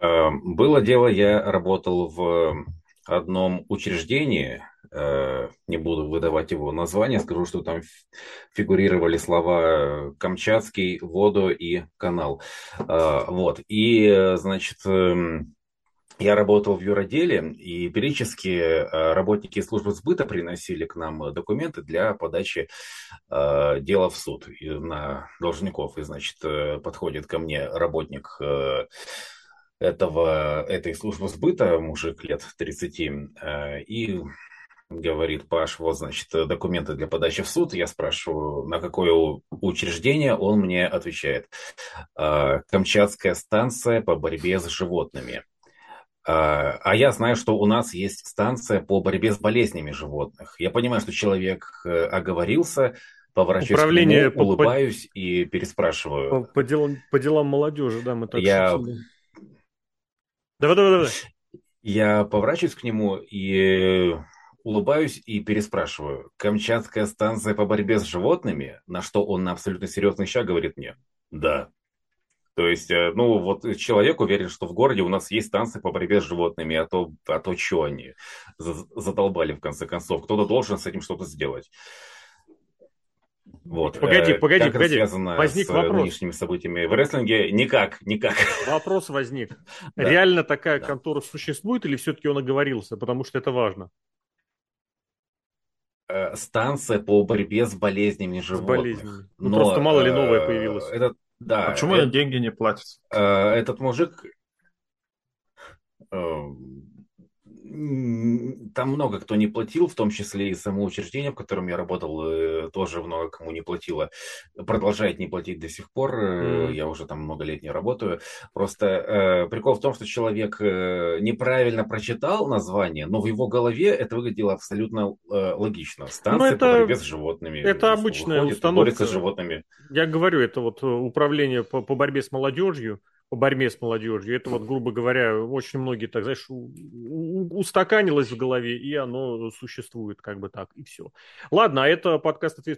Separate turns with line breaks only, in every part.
Э, было дело, я работал в одном учреждении, э, не буду выдавать его название, скажу, что там фигурировали слова Камчатский, воду и канал. Э, вот. И, значит, эм, я работал в юроделе, и периодически работники службы сбыта приносили к нам документы для подачи дела в суд на должников. И, значит, подходит ко мне работник этого, этой службы сбыта, мужик лет 30, э, и говорит, Паш, вот, значит, документы для подачи в суд. Я спрашиваю, на какое учреждение? Он мне отвечает, «Э, Камчатская станция по борьбе с животными. Э, а я знаю, что у нас есть станция по борьбе с болезнями животных. Я понимаю, что человек оговорился, поворачиваюсь Управление к нему, улыбаюсь по, и переспрашиваю.
По, по, делам, по делам молодежи, да, мы так
Я шутили. Давай, давай, давай. Я поворачиваюсь к нему и улыбаюсь и переспрашиваю. Камчатская станция по борьбе с животными? На что он на абсолютно серьезный шаг говорит мне. Да. То есть, э, ну, вот человек уверен, что в городе у нас есть станция по борьбе с животными, а то, а то что они задолбали в конце концов. Кто-то должен с этим что-то сделать. Вот.
Погоди, э, погоди,
как
погоди.
Возник с вопрос. нынешними событиями в рестлинге? Никак, никак.
Вопрос возник. Да. Реально такая да. контора существует или все-таки он оговорился? Потому что это важно.
Э, станция по борьбе с болезнями животных. С болезнями.
Ну, Но, просто мало ли новое появилось.
Это, да,
а почему это, деньги не платят?
Этот мужик там много кто не платил, в том числе и само учреждение, в котором я работал, э, тоже много кому не платило. Продолжает не платить до сих пор. Mm. Я уже там много лет не работаю. Просто э, прикол в том, что человек э, неправильно прочитал название, но в его голове это выглядело абсолютно э, логично. Станция ну, это, по борьбе с животными.
Это обычная выходит, установка. с животными. Я говорю, это вот управление по, по борьбе с молодежью по борьбе с молодежью. Это вот, грубо говоря, очень многие так, знаешь, устаканилось в голове, и оно существует как бы так, и все. Ладно, а это подкаст от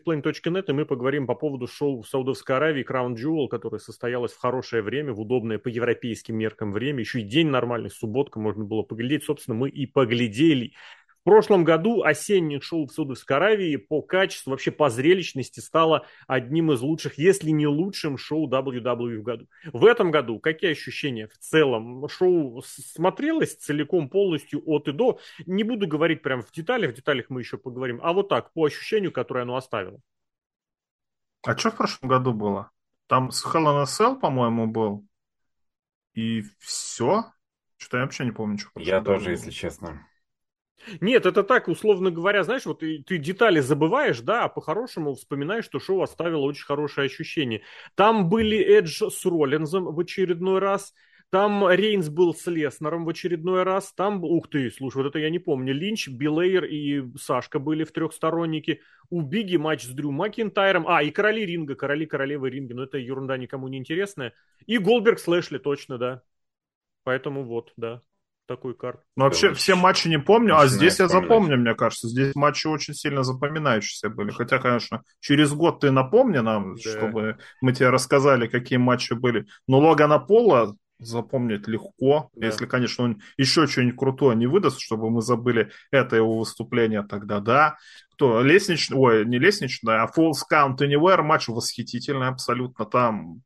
и мы поговорим по поводу шоу в Саудовской Аравии Crown Jewel, которое состоялось в хорошее время, в удобное по европейским меркам время, еще и день нормальный, субботка, можно было поглядеть, собственно, мы и поглядели прошлом году осеннее шоу в Саудовской Аравии по качеству, вообще по зрелищности стало одним из лучших, если не лучшим шоу WWE в году. В этом году какие ощущения в целом? Шоу смотрелось целиком, полностью от и до. Не буду говорить прям в деталях, в деталях мы еще поговорим, а вот так, по ощущению, которое оно оставило.
А что в прошлом году было? Там с Hell in a Cell, по-моему, был. И все? Что-то я вообще не помню, что
Я тоже, было. если честно.
Нет, это так, условно говоря, знаешь, вот ты, ты детали забываешь, да, а по-хорошему вспоминаешь, что шоу оставило очень хорошее ощущение. Там были Эдж с Роллинзом в очередной раз, там Рейнс был с Леснером в очередной раз, там, ух ты, слушай, вот это я не помню, Линч, Билейер и Сашка были в трехстороннике, у Биги матч с Дрю Макинтайром, а, и Короли Ринга, Короли Королевы Ринга, но это ерунда никому не интересная, и Голдберг с Лэшли, точно, да. Поэтому вот, да такой карт.
Ну, вообще, все матчи не помню, а здесь я запомню, мне кажется. Здесь матчи очень сильно запоминающиеся были. Хотя, конечно, через год ты напомни нам, да. чтобы мы тебе рассказали, какие матчи были. Но Логана Пола запомнить легко, да. если, конечно, он еще что-нибудь крутое не выдаст, чтобы мы забыли это его выступление, тогда да. Кто? Лестничный, ой, не лестничный, а Falls Count Anywhere матч восхитительный абсолютно. Там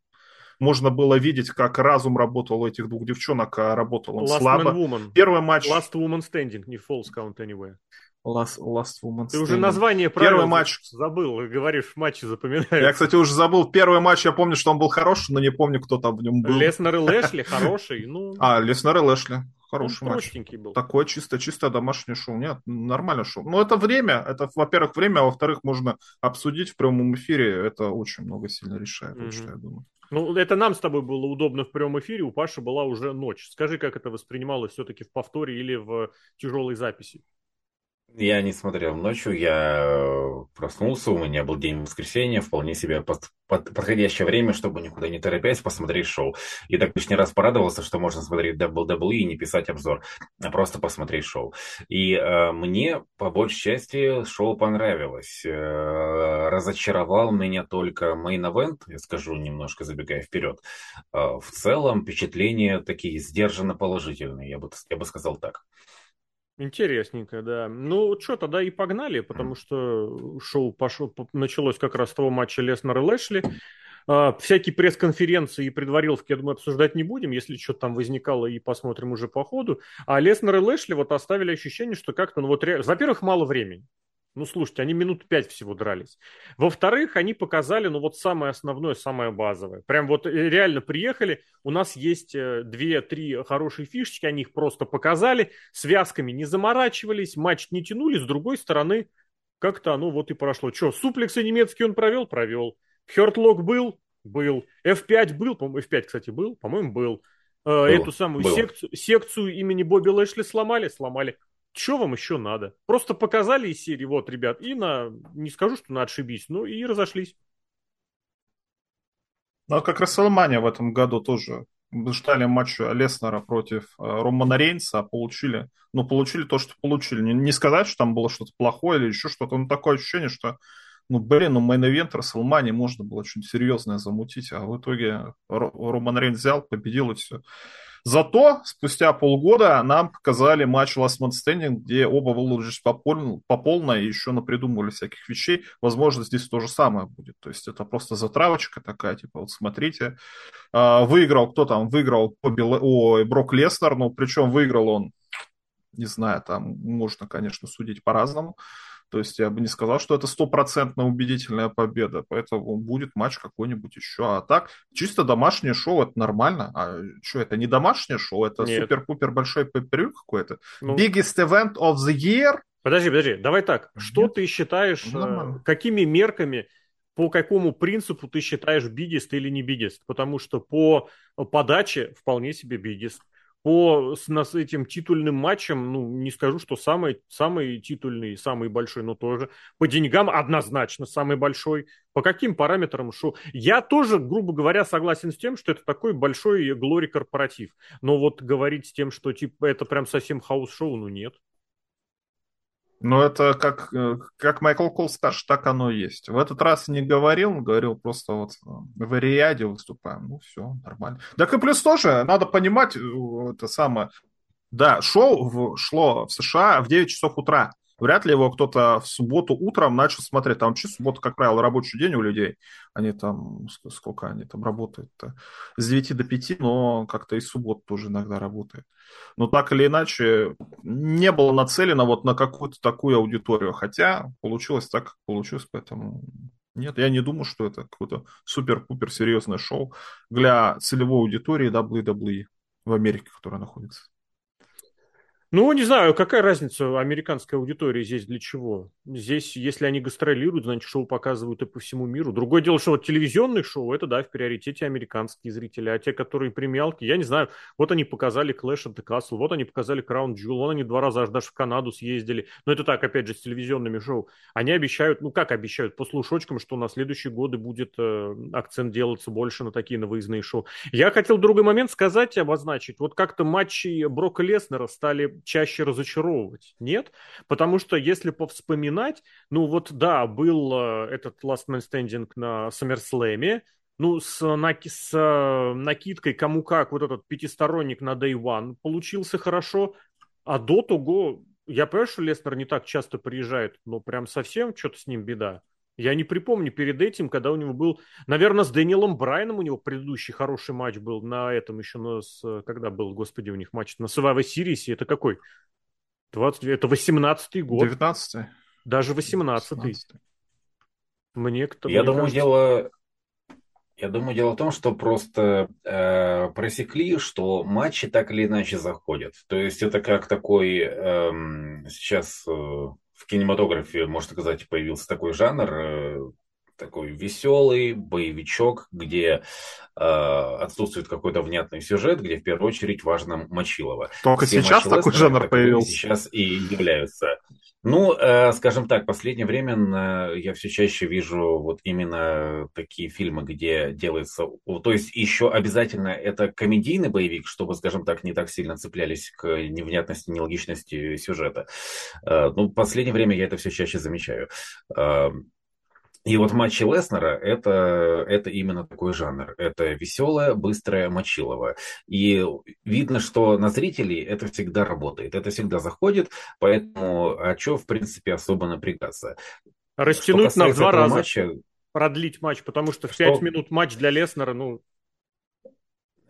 можно было видеть, как разум работал у этих двух девчонок, а работал он Last слабо.
Woman.
Первый матч...
Last Woman Standing, не Falls Count Anywhere.
Last, last Woman
Ты уже название
Первый матч
забыл, говоришь, матчи запоминаешь.
Я, кстати, уже забыл. Первый матч, я помню, что он был хороший, но не помню, кто там в нем был.
Леснер и Лэшли хороший. Ну...
А, Леснер и Лэшли. Хороший
он матч. был.
Такое чисто, чисто домашнее шоу. Нет, нормально шоу. Но это время. Это, во-первых, время, а во-вторых, можно обсудить в прямом эфире. Это очень много сильно решает, mm-hmm. что я думаю.
Ну, это нам с тобой было удобно в прямом эфире, у Паши была уже ночь. Скажи, как это воспринималось все-таки в повторе или в тяжелой записи?
Я не смотрел ночью, я э, проснулся, у меня был день воскресенья, вполне себе под, под, подходящее время, чтобы никуда не торопясь посмотреть шоу. И так лишний раз порадовался, что можно смотреть WWE и не писать обзор, а просто посмотреть шоу. И э, мне, по большей части, шоу понравилось. Э, разочаровал меня только Main Event, я скажу немножко забегая вперед. Э, в целом впечатления такие сдержанно положительные, я бы, я бы сказал так.
Интересненько, да. Ну, что, тогда и погнали, потому что шоу пошло, началось как раз с того матча Леснер и Лэшли. А, всякие пресс-конференции и предвариловки, я думаю, обсуждать не будем. Если что-то там возникало, и посмотрим уже по ходу. А Леснер и Лэшли вот оставили ощущение, что как-то, ну вот, во-первых, мало времени. Ну, слушайте, они минут пять всего дрались. Во-вторых, они показали, ну, вот самое основное, самое базовое. Прям вот э, реально приехали, у нас есть э, две-три хорошие фишечки, они их просто показали, связками не заморачивались, матч не тянули, с другой стороны, как-то оно вот и прошло. Что, суплексы немецкие он провел? Провел. Хертлок был? Был. F5 был? По-моему, F5, кстати, был? По-моему, был. Э, был. Эту самую секцию, секцию имени Бобби Лэшли сломали? Сломали. Что вам еще надо? Просто показали из серии, вот, ребят, и на, не скажу, что на отшибись, ну и разошлись.
Ну, а как Расселмания в этом году тоже ждали матча Леснера против э, Романа Рейнса, а получили, ну, получили то, что получили. Не, не сказать, что там было что-то плохое или еще что-то, но такое ощущение, что, ну, блин, ну, main event Рестлмании можно было что-нибудь серьезное замутить, а в итоге Роман Рейнс взял, победил и все. Зато спустя полгода нам показали матч Last Man Standing, где оба выложились по, пол, по полной и еще напридумывали всяких вещей. Возможно, здесь то же самое будет. То есть это просто затравочка такая, типа, вот смотрите. А, выиграл, кто там выиграл? О, Брок Леснер, ну, причем выиграл он не знаю, там можно, конечно, судить по-разному. То есть я бы не сказал, что это стопроцентно убедительная победа, поэтому будет матч какой-нибудь еще. А так, чисто домашнее шоу, это нормально. А что, это не домашнее шоу, это супер-пупер большой пейпервью какой-то? Ну... Biggest event of the year?
Подожди, подожди, давай так. Что Нет. ты считаешь, ну, э, какими мерками по какому принципу ты считаешь бидист или не бидист? Потому что по подаче вполне себе бидист по с, с этим титульным матчем, ну, не скажу, что самый, самый титульный, самый большой, но тоже. По деньгам однозначно самый большой. По каким параметрам шоу? Я тоже, грубо говоря, согласен с тем, что это такой большой glorified корпоратив. Но вот говорить с тем, что типа это прям совсем house show, ну нет.
Ну, это как, э, как Майкл Кол старше, так оно и есть. В этот раз не говорил, говорил просто вот э, в Эр-Рияде выступаем. Ну, все, нормально. Так и плюс тоже, надо понимать, э, это самое, да, шоу шло в США в 9 часов утра. Вряд ли его кто-то в субботу утром начал смотреть. Там вообще суббота, как правило, рабочий день у людей. Они там, сколько они там работают-то? С 9 до 5, но как-то и суббота тоже иногда работает. Но так или иначе, не было нацелено вот на какую-то такую аудиторию. Хотя получилось так, как получилось, поэтому нет, я не думаю, что это какое-то супер-пупер серьезное шоу для целевой аудитории WWE в Америке, которая находится.
Ну, не знаю, какая разница американской аудитории здесь для чего? Здесь, если они гастролируют, значит, шоу показывают и по всему миру. Другое дело, что вот телевизионные шоу, это, да, в приоритете американские зрители, а те, которые премиалки, я не знаю, вот они показали Clash of the Castle, вот они показали Crown Jewel, вон они два раза аж даже в Канаду съездили. Но это так, опять же, с телевизионными шоу. Они обещают, ну как обещают, по слушочкам, что на следующие годы будет э, акцент делаться больше на такие на выездные шоу. Я хотел другой момент сказать, обозначить. Вот как-то матчи Брока Леснера стали чаще разочаровывать. Нет? Потому что если повспоминать, ну вот да, был э, этот Last Man Standing на SummerSlam, ну, с, наки, с э, накидкой кому как, вот этот пятисторонник на Day One получился хорошо, а до того, я понимаю, что Леснер не так часто приезжает, но прям совсем что-то с ним беда. Я не припомню перед этим, когда у него был, наверное, с Дэниелом Брайаном у него предыдущий хороший матч был на этом еще, на, с, когда был, господи, у них матч на Survivor Series, это какой? 20, это 18-й год.
19-й.
Даже 18-й.
Мне кто Я думаю, кажется... дело... Я думаю, дело в том, что просто э, просекли, что матчи так или иначе заходят. То есть это как такой э, сейчас э, в кинематографе, можно сказать, появился такой жанр, э, такой веселый боевичок, где э, отсутствует какой-то внятный сюжет, где в первую очередь важно Мочилова.
Только Все сейчас такой жанр появился.
Сейчас и являются Ну, э, скажем так, в последнее время я все чаще вижу вот именно такие фильмы, где делается... То есть еще обязательно это комедийный боевик, чтобы, скажем так, не так сильно цеплялись к невнятности, нелогичности сюжета. Э, ну, в последнее время я это все чаще замечаю. И вот матчи Леснера это, это именно такой жанр. Это веселое, быстрое, мочилово. И видно, что на зрителей это всегда работает, это всегда заходит, поэтому а что, в принципе, особо напрягаться.
Растянуть на два раза. Матча, продлить матч, потому что в что... 5 минут матч для Леснера, ну,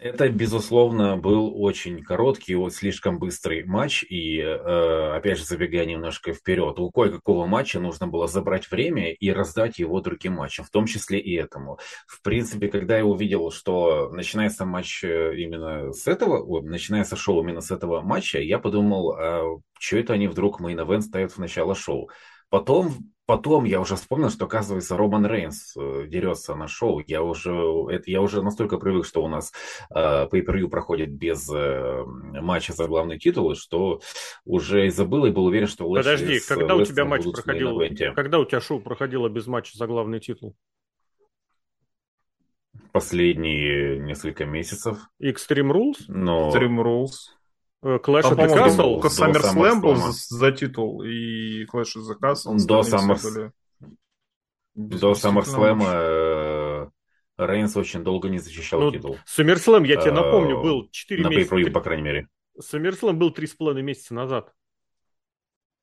это, безусловно, был очень короткий, вот слишком быстрый матч. И, э, опять же, забегая немножко вперед, у кое-какого матча нужно было забрать время и раздать его другим матчам, в том числе и этому. В принципе, когда я увидел, что начинается матч э, именно с этого, начинается шоу именно с этого матча, я подумал, а что это они вдруг main event ставят в начало шоу? Потом Потом я уже вспомнил, что, оказывается, Роман Рейнс э, дерется на шоу. Я уже, это, я уже настолько привык, что у нас э, pay проходит без э, матча за главный титул, что уже и забыл и был уверен, что
Лэшли Подожди, когда у тебя матч проходил? Когда у тебя шоу проходило без матча за главный титул?
Последние несколько месяцев.
Extreme Rules?
Но... Extreme Rules.
Э, Clash of the Castle?
SummerSlam был за, титул, и Clash of the Castle.
До, Summer... До SummerSlam э, Рейнс очень долго не защищал ну, титул.
SummerSlam, я тебе напомню, э, был 4
на
месяца.
На по крайней мере.
SummerSlam был 3,5 месяца назад.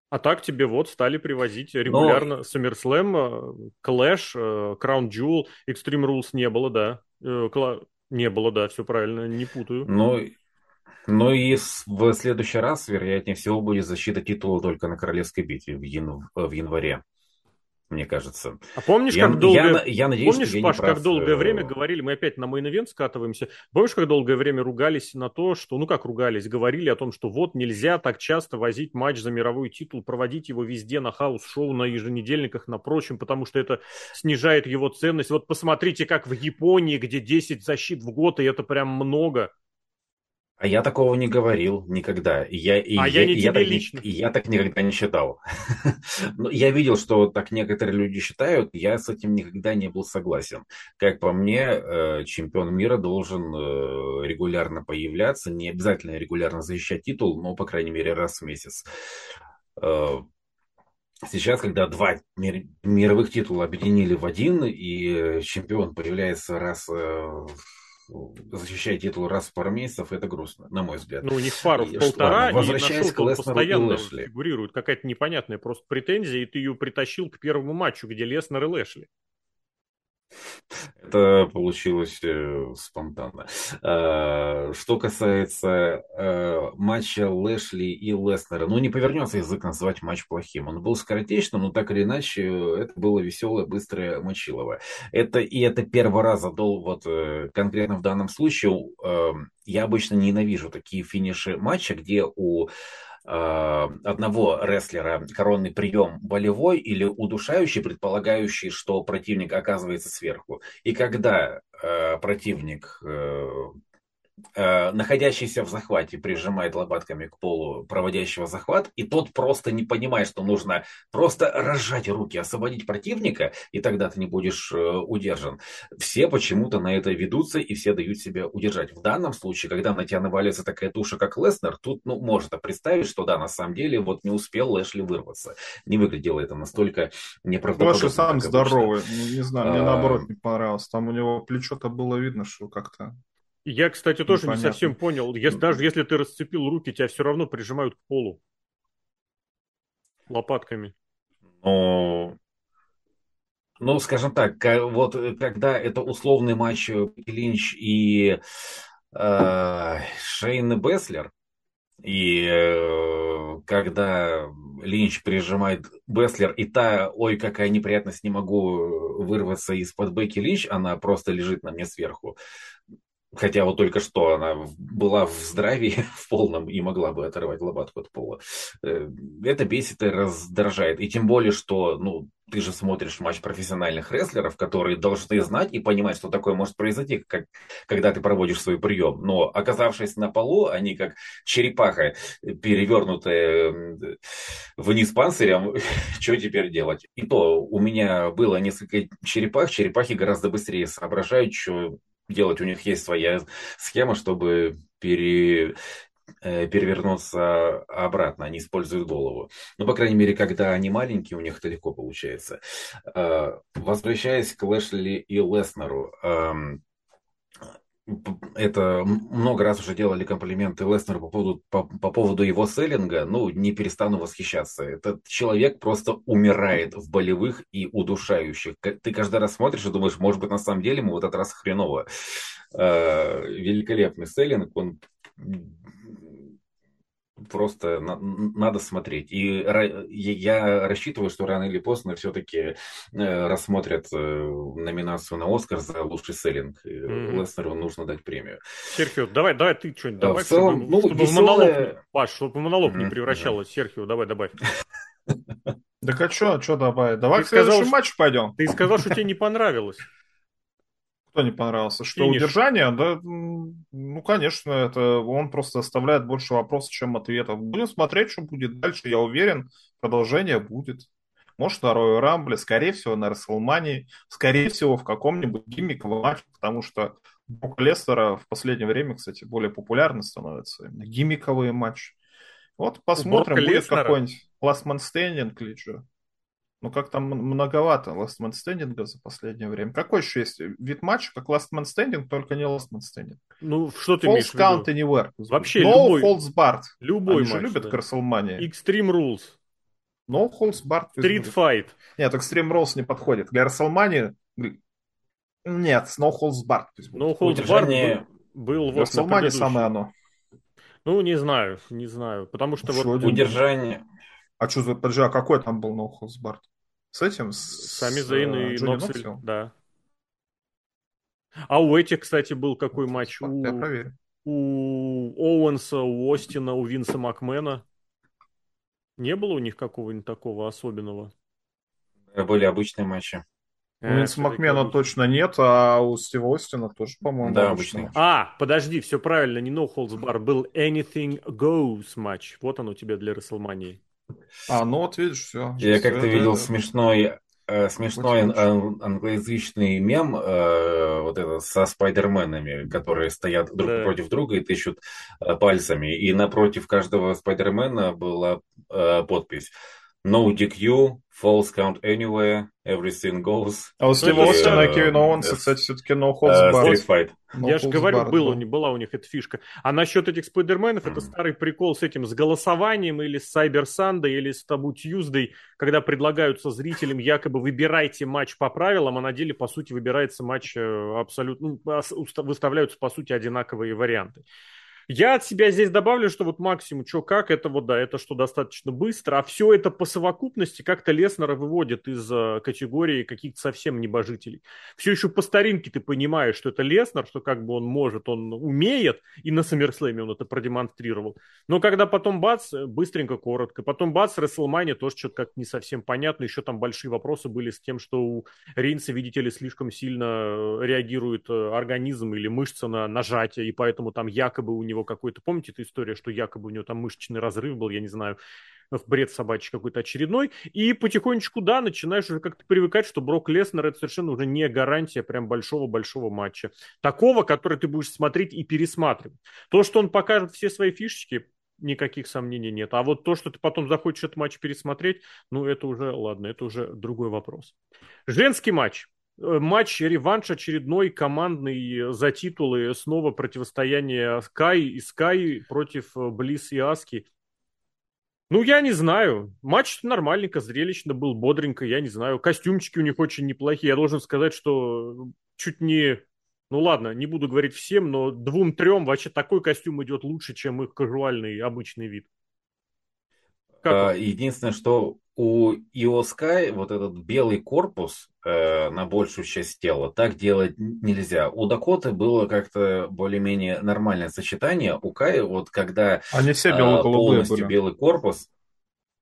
А так тебе вот стали привозить регулярно Но... SummerSlam, Clash, Crown Jewel, Extreme Rules не было, да. Не было, да, все правильно, не путаю.
Ну, ну и в следующий раз, вероятнее всего, будет защита титула только на Королевской битве в, ян... в январе, мне кажется.
А помнишь, я, как долго... Я, я надеюсь, помнишь, что я Паш, как долгое э, время говорили, мы опять на main скатываемся, помнишь, как долгое время ругались на то, что, ну как ругались, говорили о том, что вот нельзя так часто возить матч за мировой титул, проводить его везде на house show, на еженедельниках, на прочем, потому что это снижает его ценность. Вот посмотрите, как в Японии, где 10 защит в год, и это прям много.
А я такого не говорил никогда. Я, и
а
я,
я не
я
тебе
так,
лично.
И я так никогда не считал. Но я видел, что так некоторые люди считают, я с этим никогда не был согласен. Как по мне, э, чемпион мира должен э, регулярно появляться, не обязательно регулярно защищать титул, но, по крайней мере, раз в месяц. Э, сейчас, когда два мировых титула объединили в один, и чемпион появляется раз в защищать титул раз в пару месяцев, это грустно, на мой взгляд.
Ну, у них пару в полтора, ладно, возвращаясь и к Леснеру постоянно и фигурирует какая-то непонятная просто претензия, и ты ее притащил к первому матчу, где Леснер и Лэшли.
Это получилось э, спонтанно. Э, что касается э, матча Лэшли и Леснера, ну не повернется язык назвать матч плохим. Он был скоротечным, но так или иначе это было веселое, быстрое мочилово. Это, и это первый раз задол, вот конкретно в данном случае, э, я обычно ненавижу такие финиши матча, где у одного рестлера коронный прием болевой или удушающий, предполагающий, что противник оказывается сверху. И когда э, противник э, Э, находящийся в захвате прижимает лопатками к полу проводящего захват, и тот просто не понимает, что нужно просто разжать руки, освободить противника, и тогда ты не будешь э, удержан. Все почему-то на это ведутся, и все дают себя удержать. В данном случае, когда на тебя навалится такая туша, как Леснер, тут ну, можно представить, что да, на самом деле вот не успел Лэшли вырваться. Не выглядело это настолько неправдоподобно.
Лэшли сам здоровый, ну, не знаю, мне а... наоборот не понравилось. Там у него плечо-то было видно, что как-то
я, кстати, тоже Непонятно. не совсем понял. Если, даже если ты расцепил руки, тебя все равно прижимают к полу лопатками.
Ну, ну, скажем так, вот э, когда это условный матч э, Линч и э, Шейн Беслер, и э, когда Линч прижимает Беслер, и та, ой, какая неприятность, не могу вырваться из-под Бекки Линч, она просто лежит на мне сверху хотя вот только что она была в здравии в полном и могла бы оторвать лопатку от пола. Э, это бесит и раздражает. И тем более, что ну, ты же смотришь матч профессиональных рестлеров, которые должны знать и понимать, что такое может произойти, как, когда ты проводишь свой прием. Но оказавшись на полу, они как черепаха, перевернутая вниз панцирем, что теперь делать? И то у меня было несколько черепах, черепахи гораздо быстрее соображают, что делать. У них есть своя схема, чтобы пере, э, перевернуться обратно, они используют голову. Ну, по крайней мере, когда они маленькие, у них это легко получается. Э, возвращаясь к Лэшли и Леснеру, эм, это много раз уже делали комплименты Леснеру по поводу, по, по поводу его селлинга, ну, не перестану восхищаться. Этот человек просто умирает в болевых и удушающих. Ты каждый раз смотришь и думаешь, может быть, на самом деле ему в этот раз хреново. Э, великолепный селлинг, он просто на, надо смотреть. И я рассчитываю, что рано или поздно все-таки э, рассмотрят э, номинацию на Оскар за лучший селлинг. Mm-hmm. Леснеру нужно дать премию.
Серхио, давай, давай ты что-нибудь добавь, в целом, чтобы, ну, чтобы веселая... монолог, Паш, чтобы монолог mm-hmm. не превращалось. Серхио, давай, добавь.
Так а что, что добавить? Давай к следующему матчу пойдем.
Ты сказал, что тебе не понравилось.
Что не понравился? Что Финиш. удержание? Да, ну, конечно, это он просто оставляет больше вопросов, чем ответов. Будем смотреть, что будет дальше. Я уверен, продолжение будет. Может, Royal Rumble, скорее всего, на Расселмании, скорее всего, в каком-нибудь гиммиковом матче, потому что Брок Лестера в последнее время, кстати, более популярно становится. Именно гиммиковые матчи. Вот посмотрим, будет какой-нибудь Last Man Standing или что. Ну, как там многовато Last Man Standing за последнее время. Какой еще есть вид матча, как Last Man Standing, только не Last Man Standing?
Ну, что ты
False имеешь Count в виду? Anywhere.
Вообще no любой.
False Bart.
Любой
Они матч, же любят да. Красселмания.
Extreme Rules.
No False Bart.
Street Fight.
Нет, Extreme Rules не подходит. Для Расселмании нет, No Holds Barred.
No Holds Barred был, был вот
на самое оно.
Ну, не знаю, не знаю. Потому что
вот... Удержание.
А что за подожди, а какой там был No Holds Barred? С этим? С,
Сами Зейн и э, Ноксель, да. А у этих, кстати, был какой матч?
У, я проверю.
у Оуэнса, у Остина, у Винса Макмена. Не было у них какого-нибудь такого особенного?
Были обычные матчи.
У Винса Макмена точно нет, а у Стива Остина тоже, по-моему,
да, обычный.
А, подожди, все правильно, не No Holds Bar, был Anything Goes матч. Вот оно у тебя для Расселмании.
А, ну вот видишь, все.
Я как-то видел это... смешной э, смешной ан- англоязычный мем э, вот это со спайдерменами, которые стоят друг да. против друга и тыщут э, пальцами. И напротив каждого спайдермена была э, подпись No DQ, False Count Anywhere, Everything Goes.
А у Стива Остина и Кевина Оуэнса, кстати, все-таки No Holds
Barred. Street Fight.
No Я же говорю, bar, было, да. была у них эта фишка. А насчет этих спайдерменов, mm-hmm. это старый прикол с этим, с голосованием или с Cyber Sunday, или с Табу Tuesday, когда предлагаются зрителям якобы выбирайте матч по правилам, а на деле, по сути, выбирается матч э, абсолютно, ну, выставляются, по сути, одинаковые варианты. Я от себя здесь добавлю, что вот максимум, что как, это вот да, это что достаточно быстро, а все это по совокупности как-то Леснера выводит из uh, категории каких-то совсем небожителей. Все еще по старинке ты понимаешь, что это Леснер, что как бы он может, он умеет, и на Саммерслэме он это продемонстрировал. Но когда потом бац, быстренько, коротко, потом бац, Рестлмания тоже что-то как не совсем понятно, еще там большие вопросы были с тем, что у Рейнса, видите ли, слишком сильно э, реагирует э, организм или мышца на нажатие, и поэтому там якобы у него него какой-то, помните эту историю, что якобы у него там мышечный разрыв был, я не знаю, в бред собачий какой-то очередной, и потихонечку, да, начинаешь уже как-то привыкать, что Брок Леснер это совершенно уже не гарантия прям большого-большого матча. Такого, который ты будешь смотреть и пересматривать. То, что он покажет все свои фишечки, никаких сомнений нет. А вот то, что ты потом захочешь этот матч пересмотреть, ну, это уже, ладно, это уже другой вопрос. Женский матч. Э, матч, реванш очередной командный за титулы. Снова противостояние Скай и Скай против э, Близ и Аски. Ну, я не знаю. Матч нормальненько, зрелищно был, бодренько, я не знаю. Костюмчики у них очень неплохие. Я должен сказать, что чуть не... Ну ладно, не буду говорить всем, но двум-трем вообще такой костюм идет лучше, чем их казуальный обычный вид.
Как? Единственное, что у Иоскай вот этот белый корпус э, на большую часть тела так делать нельзя. У Дакоты было как-то более-менее нормальное сочетание. У Кай вот когда
Они все бело полностью
были. белый корпус.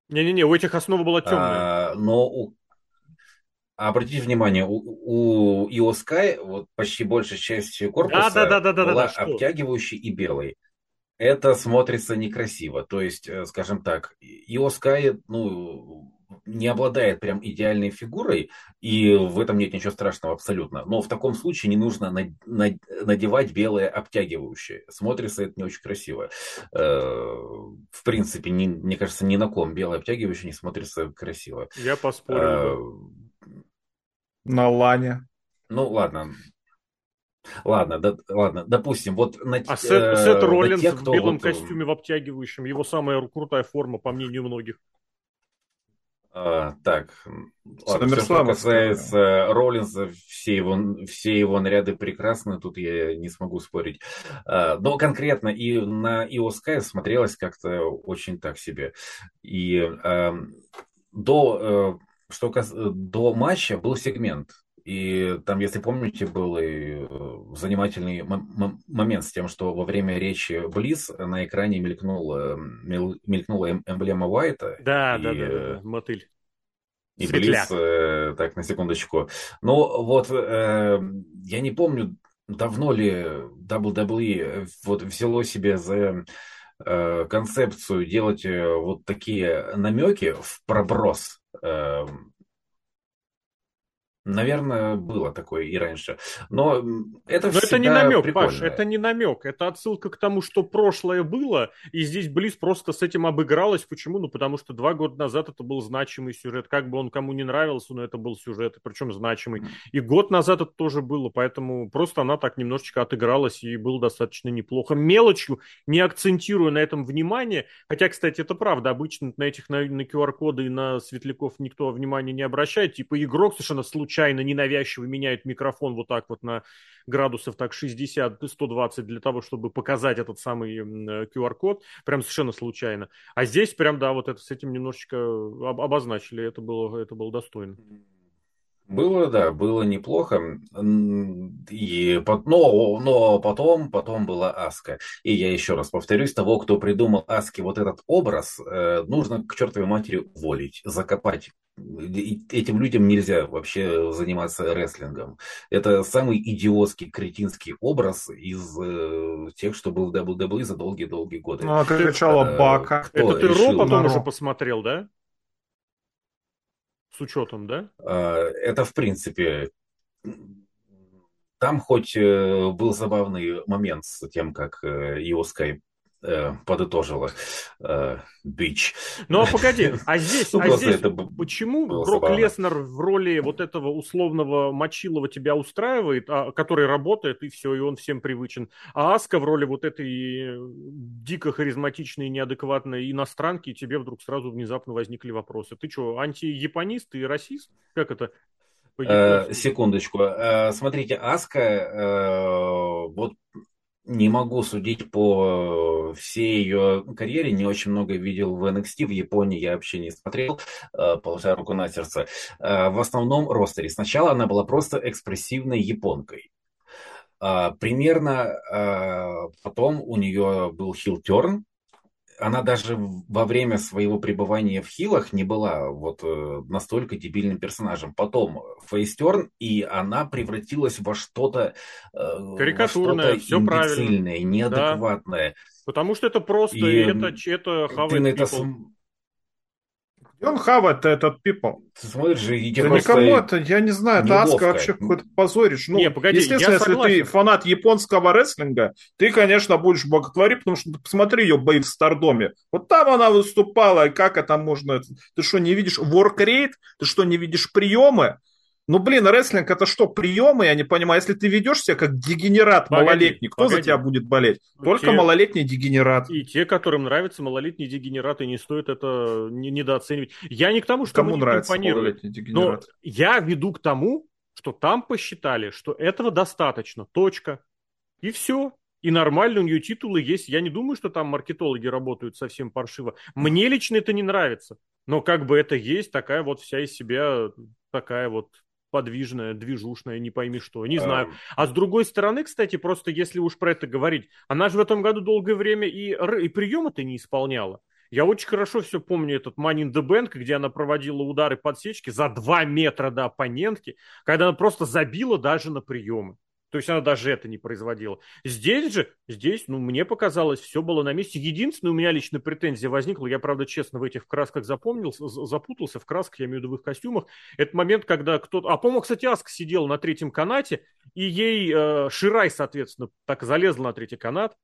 Не-не-не, у этих основа была темная.
А, но у, Обратите внимание, у, у Иоскай вот почти большая часть корпуса да, да, да, да, была да, обтягивающей и белой это смотрится некрасиво. То есть, э, скажем так, Иоскай, ну, не обладает прям идеальной фигурой, и в этом нет ничего страшного абсолютно. Но в таком случае не нужно надевать белое обтягивающее. Смотрится это не очень красиво. Э, в принципе, не, мне кажется, ни на ком белое обтягивающее не смотрится красиво.
Я поспорил.
Э, на лане.
Ну, ладно. Ладно, да, ладно, допустим, вот
на А Сет, э, Сет Роллинс тех, в белом вот... костюме в обтягивающем, его самая крутая форма, по мнению многих.
А, так, ладно, все, что касается Роллинса, все его, все его наряды прекрасны, тут я не смогу спорить. А, но конкретно и на Иоскай смотрелось как-то очень так себе. И а, до, э, что кас... до матча был сегмент, и там, если помните, был и э, занимательный момент с тем, что во время речи Близ на экране мелькнула, мелькнула эм, эмблема Уайта.
Да, и, да, да, да, мотыль.
И Близ, э, так, на секундочку. Ну, вот, э, я не помню, давно ли WWE вот взяло себе за э, концепцию делать э, вот такие намеки в проброс э, Наверное, было такое и раньше. Но это Но
это не намек, прикольно. Паш, это не намек. Это отсылка к тому, что прошлое было, и здесь Близ просто с этим обыгралась. Почему? Ну, потому что два года назад это был значимый сюжет. Как бы он кому не нравился, но это был сюжет, причем значимый. И год назад это тоже было, поэтому просто она так немножечко отыгралась и было достаточно неплохо. Мелочью, не акцентируя на этом внимание, хотя, кстати, это правда, обычно на этих, на, на QR-коды и на светляков никто внимания не обращает. Типа игрок совершенно случайно случайно ненавязчиво меняют микрофон вот так вот на градусов так 60-120 для того, чтобы показать этот самый QR-код, прям совершенно случайно. А здесь прям, да, вот это с этим немножечко обозначили, это было, это было достойно.
Было, да, было неплохо. И, но, но потом, потом была Аска. И я еще раз повторюсь, того, кто придумал Аски вот этот образ, э, нужно к чертовой матери уволить, закопать. Этим людям нельзя вообще заниматься рестлингом. Это самый идиотский, кретинский образ из э, тех, что был в WWE за долгие-долгие годы.
Ну, а кричала э, Бака.
Это ты Ро потом уже посмотрел, да? С учетом, да?
А, это, в принципе, там хоть э, был забавный момент с тем, как его скайп э, подытожила э, Бич.
Ну а погоди, а здесь, ну, а здесь почему Брок Леснер в роли вот этого условного Мочилова тебя устраивает, а, который работает и все, и он всем привычен, а Аска в роли вот этой дико харизматичной, неадекватной иностранки, и тебе вдруг сразу внезапно возникли вопросы. Ты что, антияпонист и расист? Как это?
Э, секундочку. Э, смотрите, Аска, э, вот не могу судить по всей ее карьере, не очень много видел в NXT, в Японии я вообще не смотрел, э, положа руку на сердце. Э, в основном ростере. Сначала она была просто экспрессивной японкой. Э, примерно потом у нее был хил-терн, она даже во время своего пребывания в хилах не была вот э, настолько дебильным персонажем. Потом фейстерн, и она превратилась во что-то
э, карикатурное, во
все правильно, неадекватное. Да.
Потому что это просто, и это, это
ты на это,
он хавает этот people.
Ты смотришь же, и
да никому это, я не знаю, это Аска вообще какой-то позоришь. Ну, не, погоди, естественно, если согласен. ты фанат японского рестлинга, ты, конечно, будешь боготворить, потому что посмотри ее бои в Стардоме. Вот там она выступала, и как это можно... Ты что, не видишь воркрейт? Ты что, не видишь приемы? Ну, блин, рестлинг это что, приемы? Я не понимаю. Если ты ведешь себя как дегенерат погоди, малолетний, кто погоди. за тебя будет болеть? Только те, малолетний дегенерат.
И те, которым нравятся малолетние дегенераты, не стоит это недооценивать. Я не к тому, что
Кому нравится малолетний
дегенерат? Но я веду к тому, что там посчитали, что этого достаточно. Точка. И все. и нормально, у нее титулы есть. Я не думаю, что там маркетологи работают совсем паршиво. Мне лично это не нравится. Но как бы это есть, такая вот вся из себя, такая вот подвижная, движушная, не пойми что, не знаю. А с другой стороны, кстати, просто если уж про это говорить, она же в этом году долгое время и, и приема-то не исполняла. Я очень хорошо все помню этот Money in the Bank, где она проводила удары подсечки за 2 метра до оппонентки, когда она просто забила даже на приемы. То есть она даже это не производила. Здесь же, здесь, ну, мне показалось, все было на месте. Единственное, у меня лично претензия возникла, я, правда, честно, в этих красках запомнил, запутался в красках, я имею в виду в их костюмах. Это момент, когда кто-то... А, по-моему, кстати, Аска сидела на третьем канате, и ей э, Ширай, соответственно, так залезла на третий канат,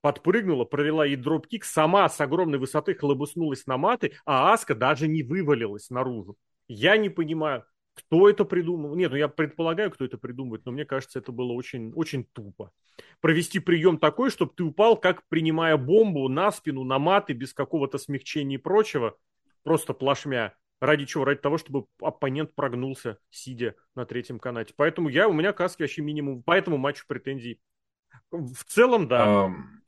подпрыгнула, провела ей дропкик, сама с огромной высоты хлобуснулась на маты, а Аска даже не вывалилась наружу. Я не понимаю, кто это придумал? Нет, ну я предполагаю, кто это придумает, но мне кажется, это было очень, очень тупо. Провести прием такой, чтобы ты упал, как принимая бомбу на спину, на маты, без какого-то смягчения и прочего, просто плашмя. Ради чего? Ради того, чтобы оппонент прогнулся, сидя на третьем канате. Поэтому я, у меня каски вообще минимум. По этому матчу претензий. В целом, да. Um...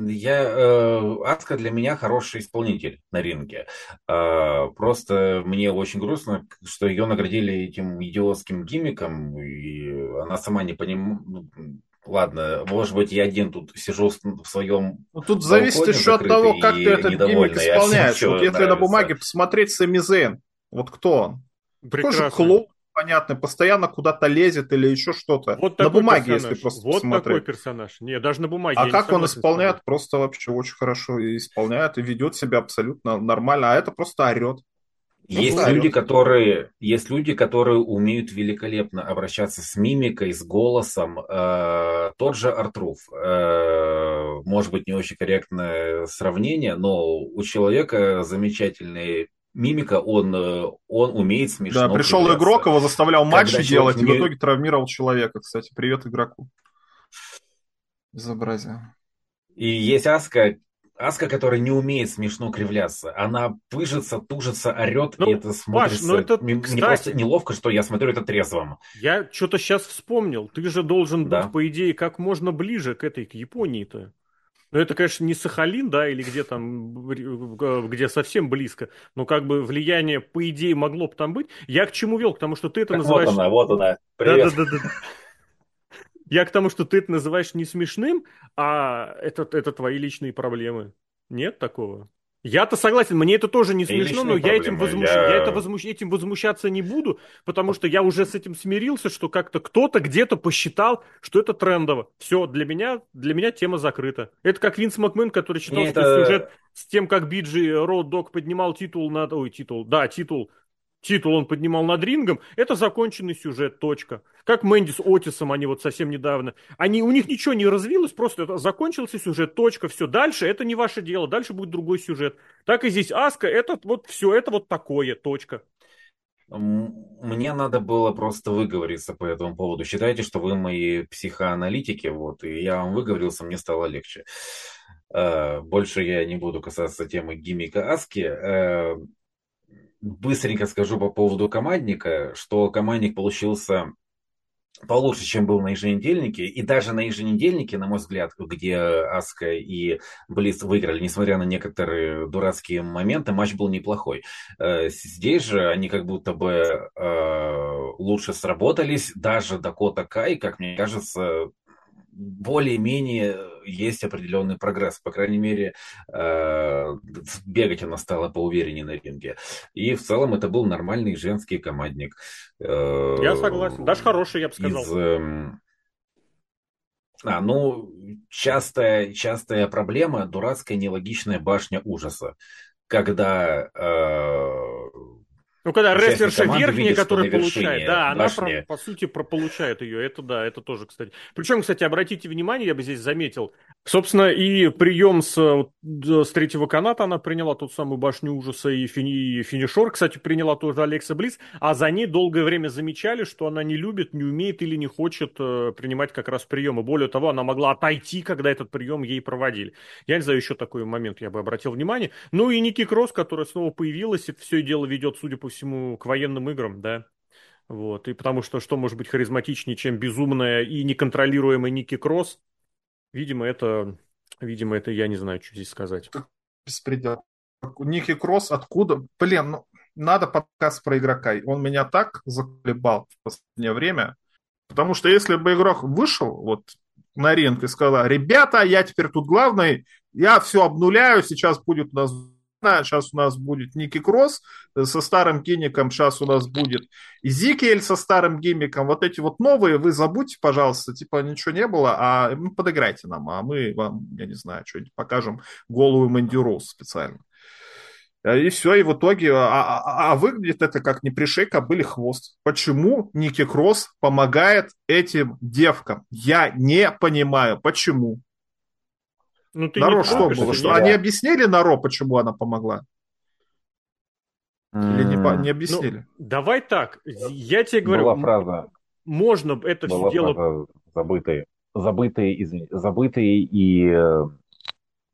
Я, э, Аска для меня хороший исполнитель на ринге. Э, просто мне очень грустно, что ее наградили этим идиотским гиммиком, и она сама не понимает. Ну, ладно, может быть, я один тут сижу в своем.
Ну, тут зависит еще от того, как ты этот гиммик исполняешь. Вот если нравится. на бумаге посмотреть Сами Зейн, вот кто он? Прекрасно. Тоже клоун, непонятно, постоянно куда-то лезет или еще что-то. Вот на бумаге, персонаж. если просто
Вот посмотреть. такой персонаж. Не, даже на бумаге.
А как он исполняет, просто вообще очень хорошо исполняет и ведет себя абсолютно нормально, а это просто орет.
Есть ну, люди, которые, есть люди, которые умеют великолепно обращаться с мимикой, с голосом. Э, тот же Артруф, э, может быть, не очень корректное сравнение, но у человека замечательный мимика, он, э, он умеет смешно.
Да, пришел кривляться. игрок, его заставлял матчи делать, не... и в итоге травмировал человека. Кстати, привет игроку. Безобразие.
И есть Аска, Аска, которая не умеет смешно кривляться. Она пыжится, тужится, орет, ну, и это смотрится... Паш, ну это, мне, кстати, просто неловко, что я смотрю это трезвым.
Я что-то сейчас вспомнил. Ты же должен да. быть, по идее, как можно ближе к этой, к Японии-то. Ну, это, конечно, не Сахалин, да, или где там, где совсем близко, но как бы влияние, по идее, могло бы там быть. Я к чему вел? К тому, что ты это так называешь...
Вот она, вот она. Привет. Да, да, да,
да. Я к тому, что ты это называешь не смешным, а это, это твои личные проблемы. Нет такого? Я-то согласен, мне это тоже не смешно, но я, этим, возмущ... я... я это возмущ... этим возмущаться не буду, потому что я уже с этим смирился, что как-то кто-то где-то посчитал, что это трендово. Все, для меня, для меня тема закрыта. Это как Винс Макмен, который считал, это... что сюжет с тем, как Биджи Род Дог поднимал титул над... Ой, титул, да, титул титул он поднимал над рингом, это законченный сюжет, точка. Как Мэнди с Отисом, они вот совсем недавно. Они, у них ничего не развилось, просто это закончился сюжет, точка, все. Дальше это не ваше дело, дальше будет другой сюжет. Так и здесь Аска, это вот все, это вот такое, точка.
Мне надо было просто выговориться по этому поводу. Считайте, что вы мои психоаналитики, вот, и я вам выговорился, мне стало легче. Э, больше я не буду касаться темы гиммика Аски. Быстренько скажу по поводу командника, что командник получился получше, чем был на еженедельнике. И даже на еженедельнике, на мой взгляд, где Аска и Близ выиграли, несмотря на некоторые дурацкие моменты, матч был неплохой. Э, здесь же они как будто бы э, лучше сработались. Даже Дакота Кай, как мне кажется, более-менее есть определенный прогресс. По крайней мере, э, бегать она стала поувереннее на ринге. И в целом это был нормальный женский командник.
Э, я согласен. Даже хороший, я бы сказал. Из, эм,
а, ну, частая, частая проблема – дурацкая нелогичная башня ужаса. Когда э,
ну, когда рестлерша верхняя, которая получает, да, она, про, по сути, про, получает ее. Это да, это тоже, кстати. Причем, кстати, обратите внимание, я бы здесь заметил, собственно, и прием с, с третьего каната она приняла тот самую башню ужаса, и, фини, и финишор, кстати, приняла тоже Алекса Близ, а за ней долгое время замечали, что она не любит, не умеет или не хочет э, принимать как раз приемы. Более того, она могла отойти, когда этот прием ей проводили. Я не знаю, еще такой момент я бы обратил внимание. Ну и Ники Кросс, которая снова появилась, и все дело ведет, судя по всему, к военным играм, да. Вот. И потому что что может быть харизматичнее, чем безумная и неконтролируемая Ники Кросс? Видимо, это, видимо, это я не знаю, что здесь сказать.
Беспредел. Ники Кросс откуда? Блин, ну, надо подкаст про игрока. Он меня так заколебал в последнее время. Потому что если бы игрок вышел вот на ринг и сказал, ребята, я теперь тут главный, я все обнуляю, сейчас будет у нас сейчас у нас будет Ники Кросс со старым гиммиком, сейчас у нас будет Изикель со старым гиммиком. Вот эти вот новые вы забудьте, пожалуйста, типа ничего не было, а ну, подыграйте нам, а мы вам, я не знаю, что-нибудь покажем голую Мэнди Роуз специально. Э, и все, и в итоге, а, а, а, а выглядит это как не пришей кобыли хвост. Почему Ники Кросс помогает этим девкам? Я не понимаю, почему. Ну, ты Наро что было? Что, они объяснили Наро, почему она помогла? Или не, не объяснили? Ну,
давай так, я тебе говорю,
Была фраза,
можно это
Была
все дело...
Фраза, забытые, забытые, извини, забытые и э,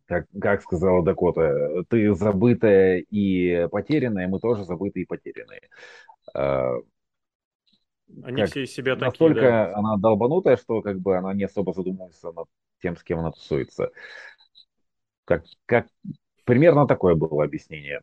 как, как сказала Дакота, ты забытая и потерянная, мы тоже забытые и потерянные. А,
Они как, все из себя
такие, Настолько да. она долбанутая, что как бы она не особо задумывается над тем, с кем она тусуется. Как, как, примерно такое было объяснение.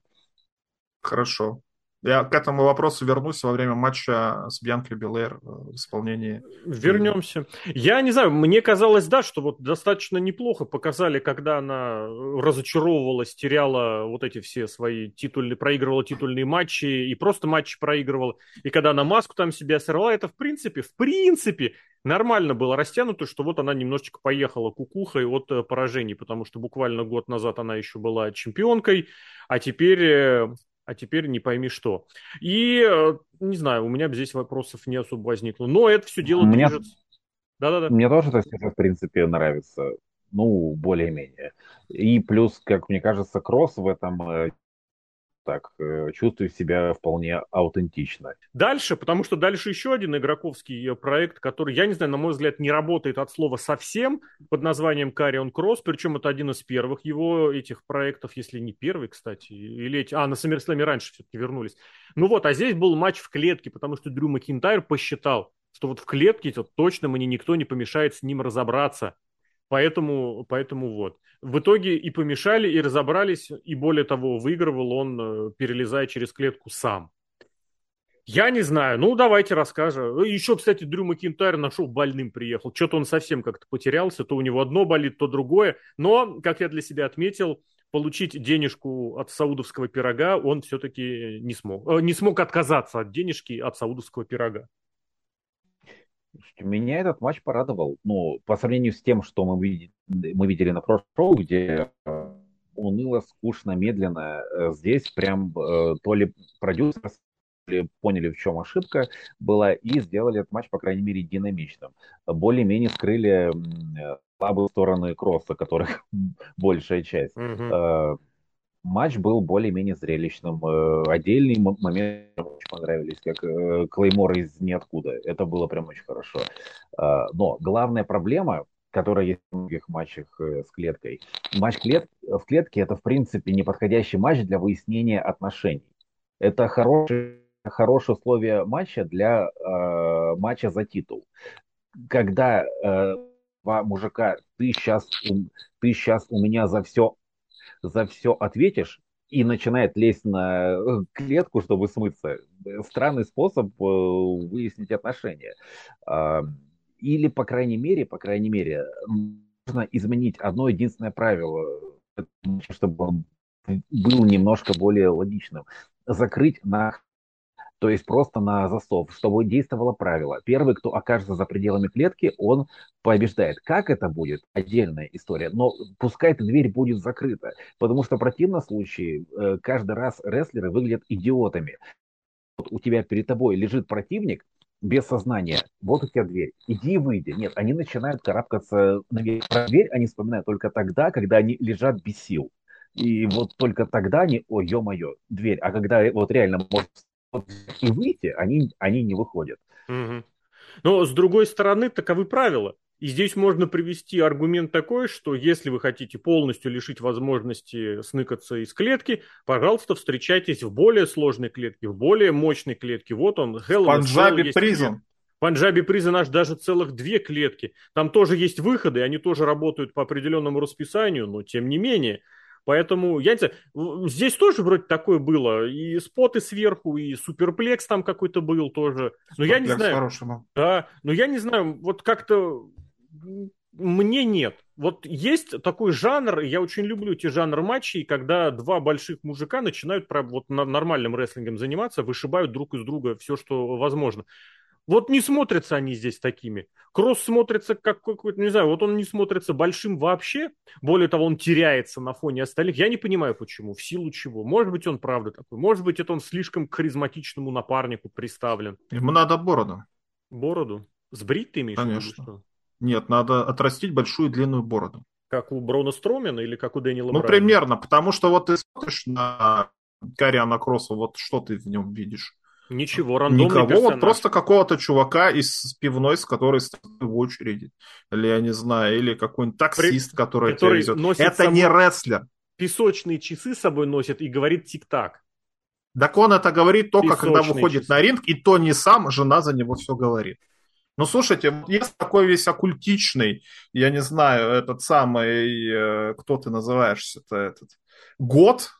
Хорошо. Я к этому вопросу вернусь во время матча с Бьянкой Белэр э, в исполнении.
Вернемся. Я не знаю, мне казалось, да, что вот достаточно неплохо показали, когда она разочаровывалась, теряла вот эти все свои титульные, проигрывала титульные матчи и просто матчи проигрывала. И когда она маску там себя сорвала, это в принципе, в принципе, нормально было растянуто, что вот она немножечко поехала кукухой от э, поражений, потому что буквально год назад она еще была чемпионкой, а теперь э, а теперь не пойми что. И, э, не знаю, у меня здесь вопросов не особо возникло. Но это все дело
мне, движется. Да-да-да. Мне тоже это в принципе, нравится. Ну, более-менее. И плюс, как мне кажется, Кросс в этом э, так, э, чувствую себя вполне аутентично.
Дальше, потому что дальше еще один игроковский проект, который, я не знаю, на мой взгляд, не работает от слова совсем, под названием Carrion Cross, причем это один из первых его этих проектов, если не первый, кстати, или эти, а, на SummerSlam раньше все-таки вернулись. Ну вот, а здесь был матч в клетке, потому что Дрю Макинтайр посчитал, что вот в клетке -то точно мне никто не помешает с ним разобраться. Поэтому, поэтому вот. В итоге и помешали, и разобрались, и более того, выигрывал он, э, перелезая через клетку сам. Я не знаю. Ну, давайте расскажем. Еще, кстати, Дрю Макинтайр нашел больным приехал. Что-то он совсем как-то потерялся. То у него одно болит, то другое. Но, как я для себя отметил, получить денежку от саудовского пирога он все-таки не смог. Э, не смог отказаться от денежки от саудовского пирога.
Меня этот матч порадовал. Ну, по сравнению с тем, что мы видели, мы видели на прошлом шоу, где э, уныло, скучно, медленно. Э, здесь прям э, то ли продюсер поняли, в чем ошибка была, и сделали этот матч, по крайней мере, динамичным. Более-менее скрыли слабые стороны кросса, которых большая часть. Mm-hmm матч был более-менее зрелищным. Э, отдельные моменты очень понравились, как э, Клеймор из ниоткуда. Это было прям очень хорошо. А, но главная проблема, которая есть в многих матчах э, с клеткой, матч клет... в клетке это, в принципе, неподходящий матч для выяснения отношений. Это хороший хорошее условие матча для э, матча за титул. Когда э, мужика, ты сейчас, ты сейчас у меня за все за все ответишь и начинает лезть на э, клетку, чтобы смыться. Странный способ э, выяснить отношения. А, или, по крайней мере, по крайней мере, нужно изменить одно единственное правило, чтобы он был немножко более логичным. Закрыть на то есть просто на засов, чтобы действовало правило. Первый, кто окажется за пределами клетки, он побеждает. Как это будет? Отдельная история. Но пускай эта дверь будет закрыта, потому что в противном случае э, каждый раз рестлеры выглядят идиотами. Вот у тебя перед тобой лежит противник, без сознания. Вот у тебя дверь. Иди и выйди. Нет, они начинают карабкаться. Про дверь они вспоминают только тогда, когда они лежат без сил. И вот только тогда они, ой, ё-моё, дверь. А когда вот реально может и выйти, они, они не выходят.
Угу. Но с другой стороны, таковы правила. И здесь можно привести аргумент такой, что если вы хотите полностью лишить возможности сныкаться из клетки, пожалуйста, встречайтесь в более сложной клетке, в более мочной клетке. Вот он,
Hell Панджаби Призм.
Панджаби Призен аж даже целых две клетки. Там тоже есть выходы, они тоже работают по определенному расписанию, но тем не менее. Поэтому, я не знаю, здесь тоже вроде такое было. И споты сверху, и суперплекс там какой-то был тоже. Но я не знаю. Хороший Да, но я не знаю, вот как-то мне нет. Вот есть такой жанр, я очень люблю эти жанр матчей, когда два больших мужика начинают вот нормальным рестлингом заниматься, вышибают друг из друга все, что возможно. Вот не смотрятся они здесь такими. Кросс смотрится как какой-то, не знаю, вот он не смотрится большим вообще. Более того, он теряется на фоне остальных. Я не понимаю, почему, в силу чего. Может быть, он правда такой. Может быть, это он слишком к харизматичному напарнику приставлен.
Ему надо бороду.
Бороду? Сбрить ты имеешь
Конечно. что? Нет, надо отрастить большую длинную бороду.
Как у Брона Стромена или как у Дэниела
Ну, Брайана? примерно, потому что вот ты смотришь на Кариана Кросса, вот что ты в нем видишь?
Ничего, рандомный
Никого, персонаж. вот просто какого-то чувака из пивной, с которой стоит в очереди. Или, я не знаю, или какой-нибудь таксист, При... который, который тебя везет. Это собой... не рестлер.
Песочные часы с собой носит и говорит тик-так.
Так он это говорит только, Песочные когда выходит часы. на ринг, и то не сам, жена за него все говорит. Ну, слушайте, есть такой весь оккультичный, я не знаю, этот самый, э, кто ты называешься-то, этот, год,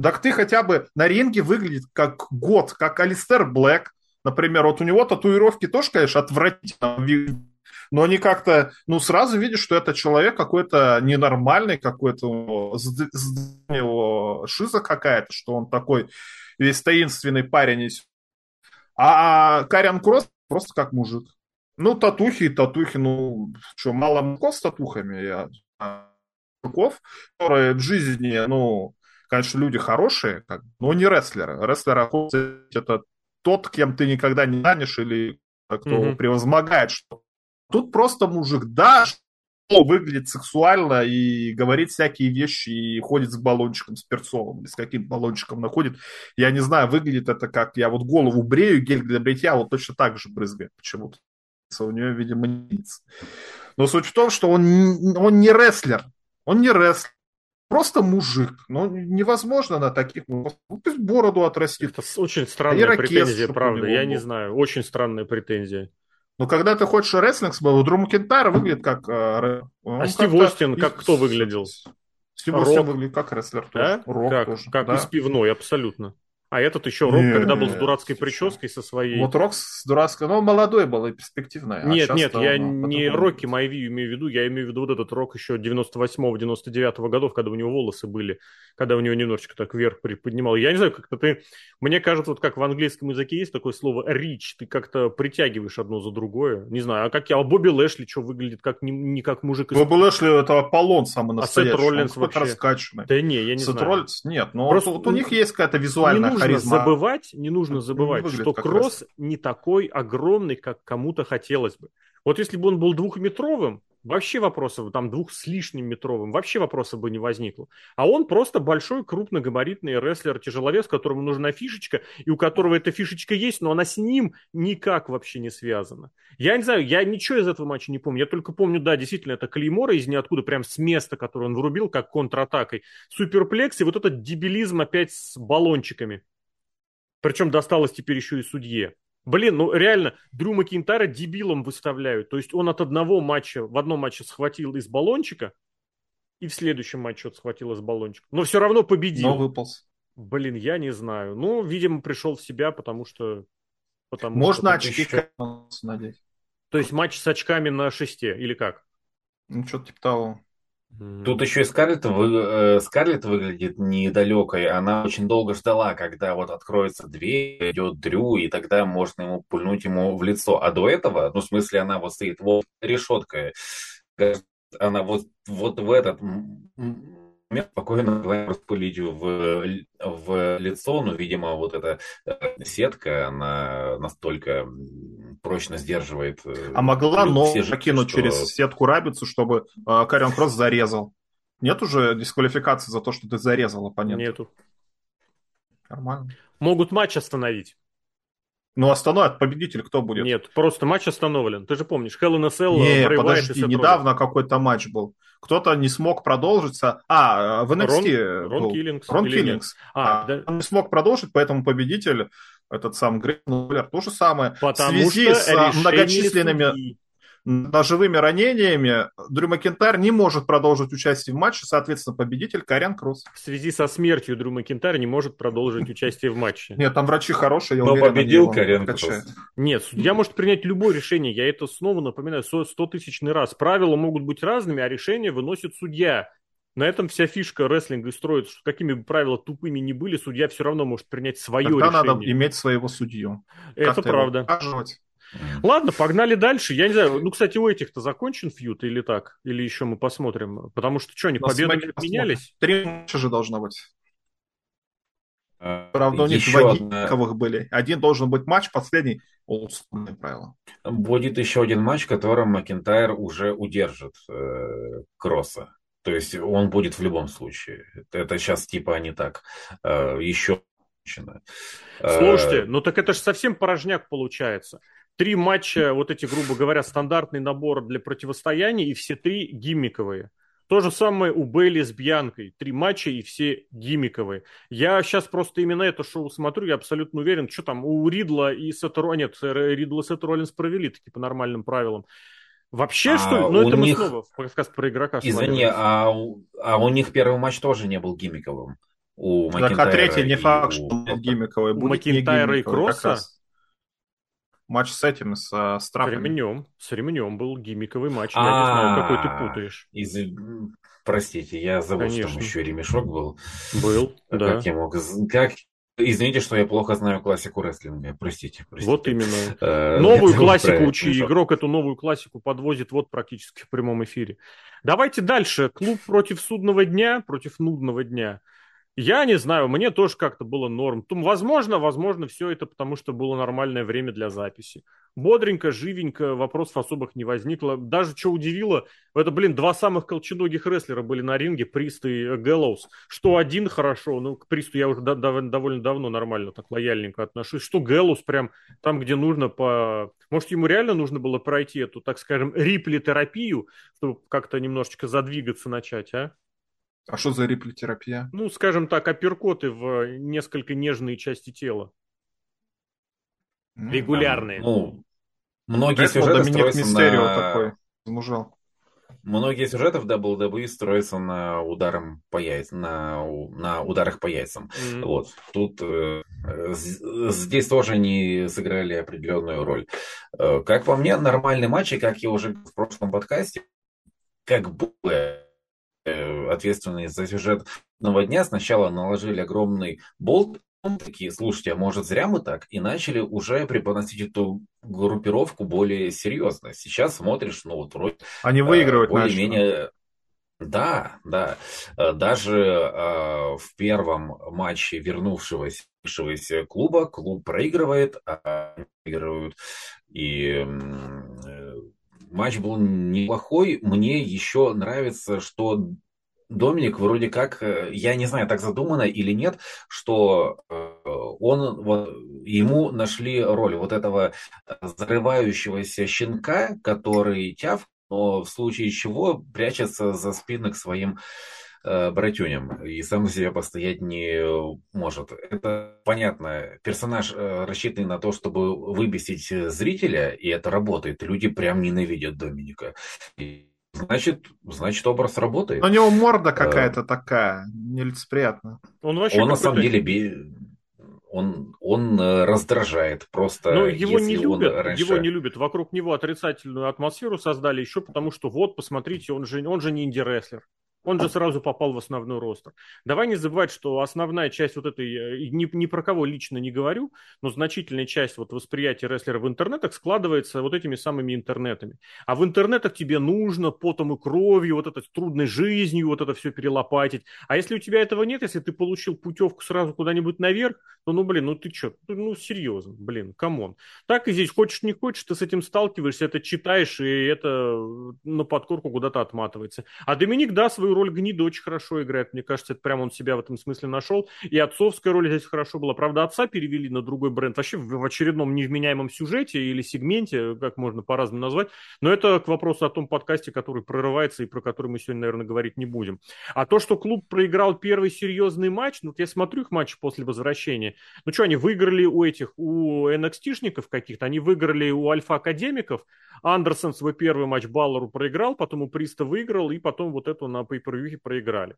так ты хотя бы на ринге выглядит как год, как Алистер Блэк, например. Вот у него татуировки тоже, конечно, отвратительно но они как-то, ну, сразу видишь, что это человек какой-то ненормальный, какой-то у шиза какая-то, что он такой весь таинственный парень. А Кариан Кросс просто как мужик. Ну, татухи и татухи, ну, что, мало мужиков с татухами, я мужиков, которые в жизни, ну, конечно, люди хорошие, как, но не рестлеры. Рестлер это тот, кем ты никогда не станешь или кто mm-hmm. превозмогает. Что... Тут просто мужик, да, что выглядит сексуально и говорит всякие вещи и ходит с баллончиком, с перцовым, или с каким баллончиком находит. Я не знаю, выглядит это как я вот голову брею, гель для бритья вот точно так же брызгает почему-то. У нее, видимо, ниц. Но суть в том, что он, он не рестлер. Он не рестлер просто мужик. Ну, невозможно на таких... Ну, пусть бороду отрастит.
Это очень странная претензия, правда. Я не знаю. Очень странная претензия.
Но когда ты хочешь рестлинг, у Дру Макентайра выглядит как...
Э, а Стив Остин как кто выглядел?
Стив Остин выглядит как рестлер
тоже. Да? Рок как, тоже. Как да. из пивной, абсолютно. А этот еще Рок, не, когда был с дурацкой прической со своей...
Вот Рок с дурацкой, но ну, молодой был и перспективный.
Нет, а нет, я не Рокки Майви имею в виду, я имею в виду вот этот Рок еще 98-99 годов, когда у него волосы были, когда у него немножечко так вверх приподнимал. Я не знаю, как-то ты... Мне кажется, вот как в английском языке есть такое слово «рич», ты как-то притягиваешь одно за другое. Не знаю, а как я... А Бобби Лэшли что выглядит как не, не как мужик
из... Бобби Лэшли это Аполлон самый настоящий.
А Сет Роллинс вообще...
раскачанный.
Да не, я не
Сет
знаю.
Роллинс? Нет, но Просто вот у них есть какая-то визуальная
нужно забывать, не нужно забывать, не что Кросс раз. не такой огромный, как кому-то хотелось бы. Вот если бы он был двухметровым, вообще вопросов, там двух с лишним метровым, вообще вопросов бы не возникло. А он просто большой, крупногабаритный рестлер, тяжеловес, которому нужна фишечка, и у которого эта фишечка есть, но она с ним никак вообще не связана. Я не знаю, я ничего из этого матча не помню. Я только помню, да, действительно, это Клеймора из ниоткуда, прям с места, которое он врубил, как контратакой. Суперплекс и вот этот дебилизм опять с баллончиками. Причем досталось теперь еще и судье. Блин, ну реально, Дрю Макинтара дебилом выставляют. То есть он от одного матча, в одном матче схватил из баллончика, и в следующем матче вот схватил из баллончика. Но все равно победил.
Но выполз.
Блин, я не знаю. Ну, видимо, пришел в себя, потому что... Потому
Можно что очки еще... надеть.
То есть матч с очками на шесте, или как?
Ну, что-то типа того.
Тут еще и Скарлетт, вы, э, Скарлетт выглядит недалекой. Она очень долго ждала, когда вот откроется дверь, идет Дрю, и тогда можно ему пульнуть ему в лицо. А до этого, ну, в смысле, она вот стоит вот решеткой. Она вот, вот в этот момент спокойно распылить в, в лицо, но, видимо, вот эта э, сетка, она настолько прочно сдерживает.
Э, а могла ногу прокинуть что... через сетку рабицу, чтобы э, Карион Кросс зарезал? Нет уже дисквалификации за то, что ты зарезал оппонента?
Нету.
Нормально.
Могут матч остановить.
Ну, остановят победитель, кто будет?
Нет, просто матч остановлен. Ты же помнишь, Hell in a Cell,
Не, подожди, недавно какой-то матч был. Кто-то не смог продолжиться. А, в NXT
Рон, Рон Киллингс.
Рон Киллингс. А, а, да. Он не смог продолжить, поэтому победитель этот сам Грейнер, то же самое. Потому в связи с многочисленными судьи ножевыми ранениями Дрю Макентайр не может продолжить участие в матче, соответственно, победитель Карен Кросс.
В связи со смертью Дрю Макентайр не может продолжить участие в матче.
Нет, там врачи хорошие, я
Но уверен, победил Карен Кросс.
Нет, судья может принять любое решение, я это снова напоминаю, 100 тысячный раз. Правила могут быть разными, а решение выносит судья. На этом вся фишка рестлинга и строится, что какими бы правила тупыми ни были, судья все равно может принять свое Тогда решение.
надо иметь своего судью.
Это правда. Ладно, погнали дальше. Я не знаю, ну, кстати, у этих-то закончен фьют или так? Или еще мы посмотрим? Потому что что, они победами менялись?
Три матча же должно быть. Правда, у них два одна... были. Один должен быть матч, последний олдскульное правило.
Будет еще один матч, в котором Макентайр уже удержит э, Кросса. То есть он будет в любом случае. Это сейчас типа они так э, еще
Слушайте, ну так это же совсем порожняк получается. Три матча, вот эти, грубо говоря, стандартный набор для противостояний, и все три гиммиковые. То же самое у Бейли с Бьянкой. Три матча и все гиммиковые. Я сейчас просто именно это шоу смотрю, я абсолютно уверен, что там у Ридла и Сета Нет, Ридла и Сета Роллинс провели таки по нормальным правилам. Вообще, а что ли? Ну, это них... мы снова подкаст про игрока
Извини, а у, а у них первый матч тоже не был гиммиковым. У
так, а третий не факт, что у... гиммиковый.
У Макинтайра и Кросса?
матч с этим, с, э, с
С ремнем. С ремнем был гиммиковый матч. Я не знаю, какой ты путаешь.
Из... Простите, я забыл, что там еще ремешок был.
Был, да.
Как я мог... Как... Извините, что я плохо знаю классику рестлинга. Простите, простите.
Вот именно. Э, новую классику учи. Игрок эту новую классику подвозит вот практически в прямом эфире. Давайте дальше. Клуб против судного дня, против нудного дня. Я не знаю, мне тоже как-то было норм. Возможно, возможно, все это потому, что было нормальное время для записи. Бодренько, живенько, вопросов особых не возникло. Даже что удивило, это, блин, два самых колченогих рестлера были на ринге, Прист и Гэллоус. Что один хорошо, ну, к Присту я уже до- довольно давно нормально, так лояльненько отношусь. Что Гэллоус прям там, где нужно по... Может, ему реально нужно было пройти эту, так скажем, рипли-терапию, чтобы как-то немножечко задвигаться начать, а?
А что за риплетерапия?
Ну, скажем так, апперкоты в несколько нежные части тела. Регулярные.
Ну, многие Это сюжеты Доминик Мистерио на... такой,
замужал.
Многие сюжеты в WWE строятся на ударом по яйцам, на, на ударах по яйцам. Mm-hmm. Вот. Тут э, здесь тоже они сыграли определенную роль. Э, как по мне, нормальный матч, и как я уже в прошлом подкасте, как бы Э, ответственные за сюжет нового дня сначала наложили огромный болт, такие, слушайте, а может зря мы так? И начали уже преподносить эту группировку более серьезно. Сейчас смотришь, ну вот вроде...
Они выигрывают
более-менее... Да, да. Э, даже э, в первом матче вернувшегося клуба клуб проигрывает, а выигрывают. И э, матч был неплохой. Мне еще нравится, что Доминик вроде как, э, я не знаю, так задумано или нет, что э, он, вот, ему нашли роль вот этого зарывающегося щенка, который тяв, но в случае чего прячется за спины к своим э, братюням и сам за себя постоять не может. Это понятно. Персонаж э, рассчитанный на то, чтобы выбесить зрителя, и это работает. Люди прям ненавидят Доминика. И Значит, значит, образ работает.
у него морда какая-то такая, нелицеприятная.
Он вообще Он на самом деле он, он э, раздражает просто.
Но его не любят, раньше... его не любят. Вокруг него отрицательную атмосферу создали еще потому, что вот, посмотрите, он же, он же не инди-рестлер. Он же сразу попал в основной roster. Давай не забывать, что основная часть вот этой, э, ни, ни про кого лично не говорю, но значительная часть вот восприятия рестлера в интернетах складывается вот этими самыми интернетами. А в интернетах тебе нужно потом и кровью, вот этой трудной жизнью, вот это все перелопатить. А если у тебя этого нет, если ты получил путевку сразу куда-нибудь наверх, то ну, блин, ну ты что, ну серьезно, блин, come on. Так и здесь, хочешь не хочешь, ты с этим сталкиваешься, это читаешь, и это на подкорку куда-то отматывается. А Доминик, да, свою свою роль гнида очень хорошо играет. Мне кажется, это прямо он себя в этом смысле нашел. И отцовская роль здесь хорошо была. Правда, отца перевели на другой бренд. Вообще в очередном невменяемом сюжете или сегменте, как можно по-разному назвать. Но это к вопросу о том подкасте, который прорывается и про который мы сегодня, наверное, говорить не будем. А то, что клуб проиграл первый серьезный матч, ну, я смотрю их матч после возвращения. Ну, что, они выиграли у этих, у NXT-шников каких-то, они выиграли у альфа-академиков. Андерсон свой первый матч Баллару проиграл, потом у Приста выиграл, и потом вот эту на pay проиграли.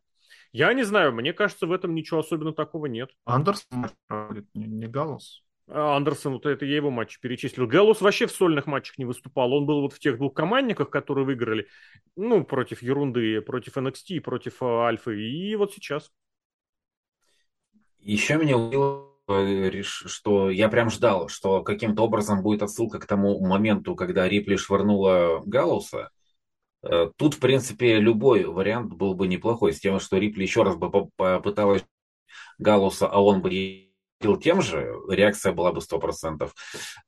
Я не знаю, мне кажется, в этом ничего особенно такого нет.
Андерсон проводит, не, не Галлус.
А, Андерсон, вот это я его матч перечислил. Галлус вообще в сольных матчах не выступал. Он был вот в тех двух командниках, которые выиграли, ну, против ерунды, против NXT, против а, Альфы. И вот сейчас.
Еще меня удивило, что я прям ждал, что каким-то образом будет отсылка к тому моменту, когда Рипли швырнула Галлуса. Э, тут, в принципе, любой вариант был бы неплохой, с тем, что Рипли еще раз бы попыталась Галлуса, а он бы ей тем же, реакция была бы 100%.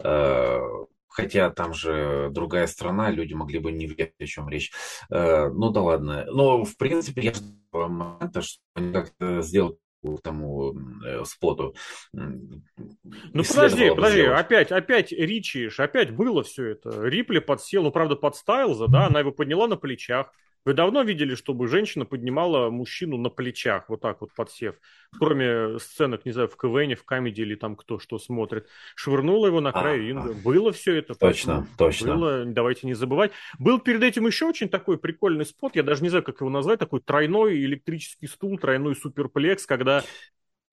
Э, хотя там же другая страна, люди могли бы не видеть, о чем речь. Ну да ладно. Но, в принципе, я ждал момента, что они как-то сделают тому э, споту.
Ну подожди, подожди, сделать. опять, опять Ричиш, опять было все это. Рипли подсел, ну правда под Стайлза, да, она его подняла на плечах. Вы давно видели, чтобы женщина поднимала мужчину на плечах, вот так вот подсев? Кроме сценок, не знаю, в КВН, в Камеди или там кто что смотрит. Швырнула его на край а, ринга. Было все это.
Точно, точно.
Было, давайте не забывать. Был перед этим еще очень такой прикольный спот, я даже не знаю, как его назвать, такой тройной электрический стул, тройной суперплекс, когда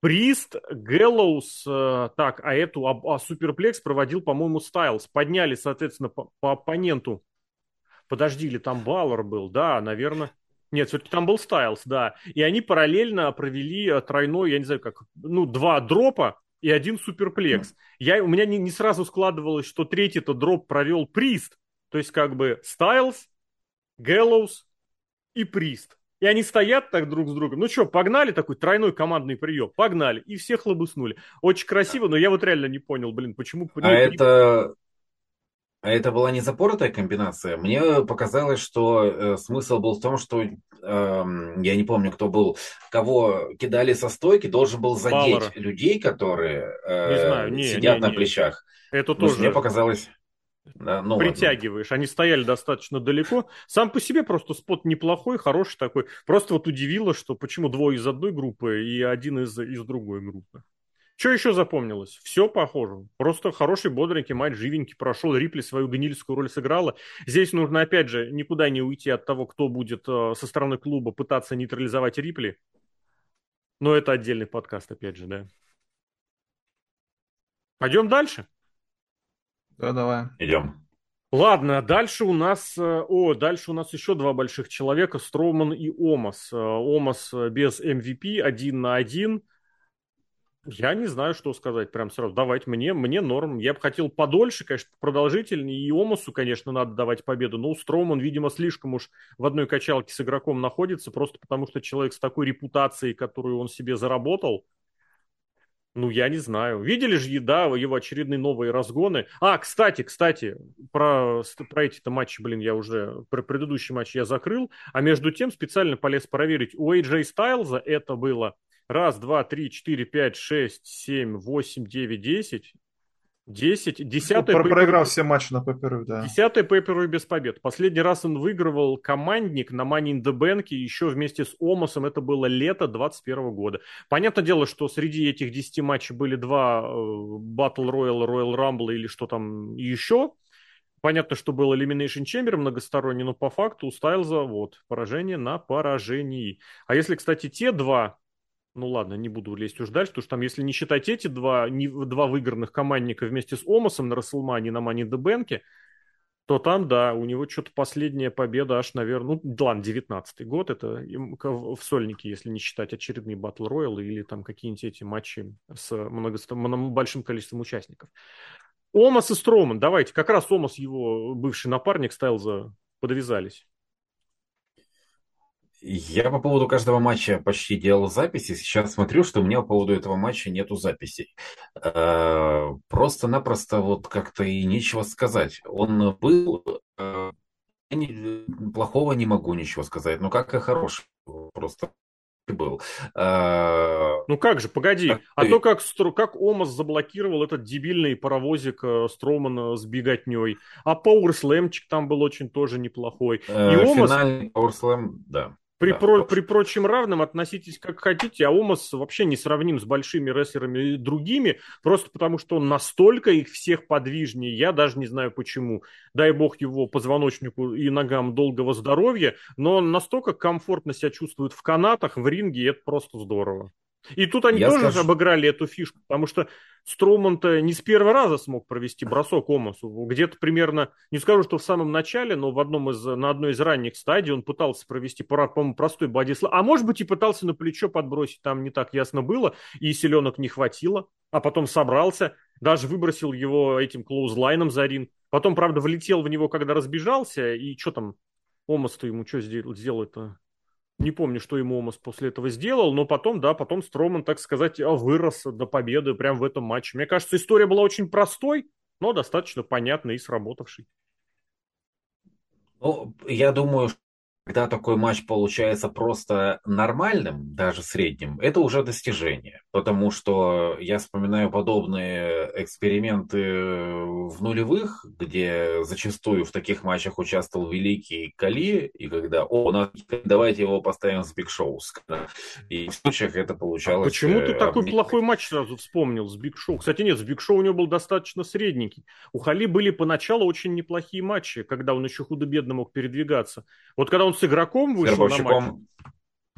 Прист, Гэллоус, э, так, а эту, а, а суперплекс проводил, по-моему, Стайлз. Подняли, соответственно, по, по оппоненту Подожди, или там Баллар был, да, наверное. Нет, все-таки там был Стайлз, да. И они параллельно провели э, тройной, я не знаю как, ну, два дропа и один суперплекс. Я, у меня не, не сразу складывалось, что третий-то дроп провел Прист. То есть как бы Стайлз, Гэллоус и Прист. И они стоят так друг с другом. Ну что, погнали такой тройной командный прием? Погнали. И всех лобыснули. Очень красиво, но я вот реально не понял, блин, почему...
А это а это была не запоротая комбинация. Мне показалось, что э, смысл был в том, что э, я не помню, кто был, кого кидали со стойки, должен был задеть Баллара. людей, которые э, не знаю, не, сидят не, на не. плечах.
Это тоже.
Мне показалось.
Да, ну, притягиваешь. Ладно. Они стояли достаточно далеко. Сам по себе просто спот неплохой, хороший такой. Просто вот удивило, что почему двое из одной группы и один из, из другой группы. Что еще запомнилось? Все похоже. Просто хороший, бодренький матч, живенький прошел. Рипли свою гнильскую роль сыграла. Здесь нужно, опять же, никуда не уйти от того, кто будет э, со стороны клуба пытаться нейтрализовать Рипли. Но это отдельный подкаст, опять же, да. Пойдем дальше?
Да, давай.
Идем.
Ладно, дальше у нас, э, о, дальше у нас еще два больших человека, Строуман и Омас. Э, Омас без MVP, один на один. Я не знаю, что сказать прям сразу. Давайте мне, мне норм. Я бы хотел подольше, конечно, продолжительнее. И Омасу, конечно, надо давать победу. Но у Строум видимо, слишком уж в одной качалке с игроком находится, просто потому что человек с такой репутацией, которую он себе заработал, ну, я не знаю. Видели же, да, его очередные новые разгоны. А, кстати, кстати, про, про эти-то матчи, блин, я уже, про предыдущий матч я закрыл. А между тем специально полез проверить. У AJ Стайлза это было Раз, два, три, четыре, пять, шесть, семь, восемь, девять, десять. Десять. Десятый
Про, проиграл все матчи на пейперу, да.
Десятый пейперу без побед. Последний раз он выигрывал командник на Money in the Bank еще вместе с Омасом. Это было лето 21 года. Понятное дело, что среди этих десяти матчей были два Battle Royale, Royal Rumble или что там еще. Понятно, что был Elimination Chamber многосторонний, но по факту у Стайлза вот поражение на поражении. А если, кстати, те два ну ладно, не буду лезть уж дальше, потому что там, если не считать эти два, не, два выигранных командника вместе с Омасом на Расселмане на Мани Дебенке, то там, да, у него что-то последняя победа аж, наверное, ну, ладно, 19 год, это в сольнике, если не считать очередные батл роялы или там какие-нибудь эти матчи с много, большим количеством участников. Омас и Строман, давайте, как раз Омас, его бывший напарник, Стайлза, подвязались.
Я по поводу каждого матча почти делал записи. Сейчас смотрю, что у меня по поводу этого матча нету записей. Э, просто-напросто вот как-то и нечего сказать. Он был... Э, плохого не могу ничего сказать, но как и хорошего. Просто был.
А, ну как же, погоди. А то как, как Омас заблокировал этот дебильный паровозик э, Стромана с беготней. А Пауэрслэмчик там был очень тоже неплохой.
Э, И Омас... Финальный Пауэрслэм, да.
При, да, про, при прочем равным относитесь как хотите, а Омас вообще не сравним с большими рестлерами и другими, просто потому что он настолько их всех подвижнее, я даже не знаю почему. Дай бог его позвоночнику и ногам долгого здоровья, но он настолько комфортно себя чувствует в канатах, в ринге, и это просто здорово. И тут они Я тоже скажу... обыграли эту фишку, потому что Строман-то не с первого раза смог провести бросок Омасу. Где-то примерно, не скажу, что в самом начале, но в одном из, на одной из ранних стадий он пытался провести, по-моему, простой бодислав. А может быть и пытался на плечо подбросить, там не так ясно было, и селенок не хватило. А потом собрался, даже выбросил его этим клоузлайном за ринг. Потом, правда, влетел в него, когда разбежался, и что там, Омас-то ему что сделал-то? Не помню, что ему Омас после этого сделал, но потом, да, потом Строман, так сказать, вырос до победы прямо в этом матче. Мне кажется, история была очень простой, но достаточно понятной и сработавшей.
Ну, я думаю, когда такой матч получается просто нормальным, даже средним, это уже достижение. Потому что я вспоминаю подобные эксперименты в нулевых, где зачастую в таких матчах участвовал великий Кали, и когда, о, давайте его поставим с Биг Шоу. И в случаях это получалось... А
почему ты такой обмен... плохой матч сразу вспомнил с Биг Шоу? Кстати, нет, с Биг Шоу у него был достаточно средненький. У Хали были поначалу очень неплохие матчи, когда он еще худо-бедно мог передвигаться. Вот когда он с игроком вышел на матч,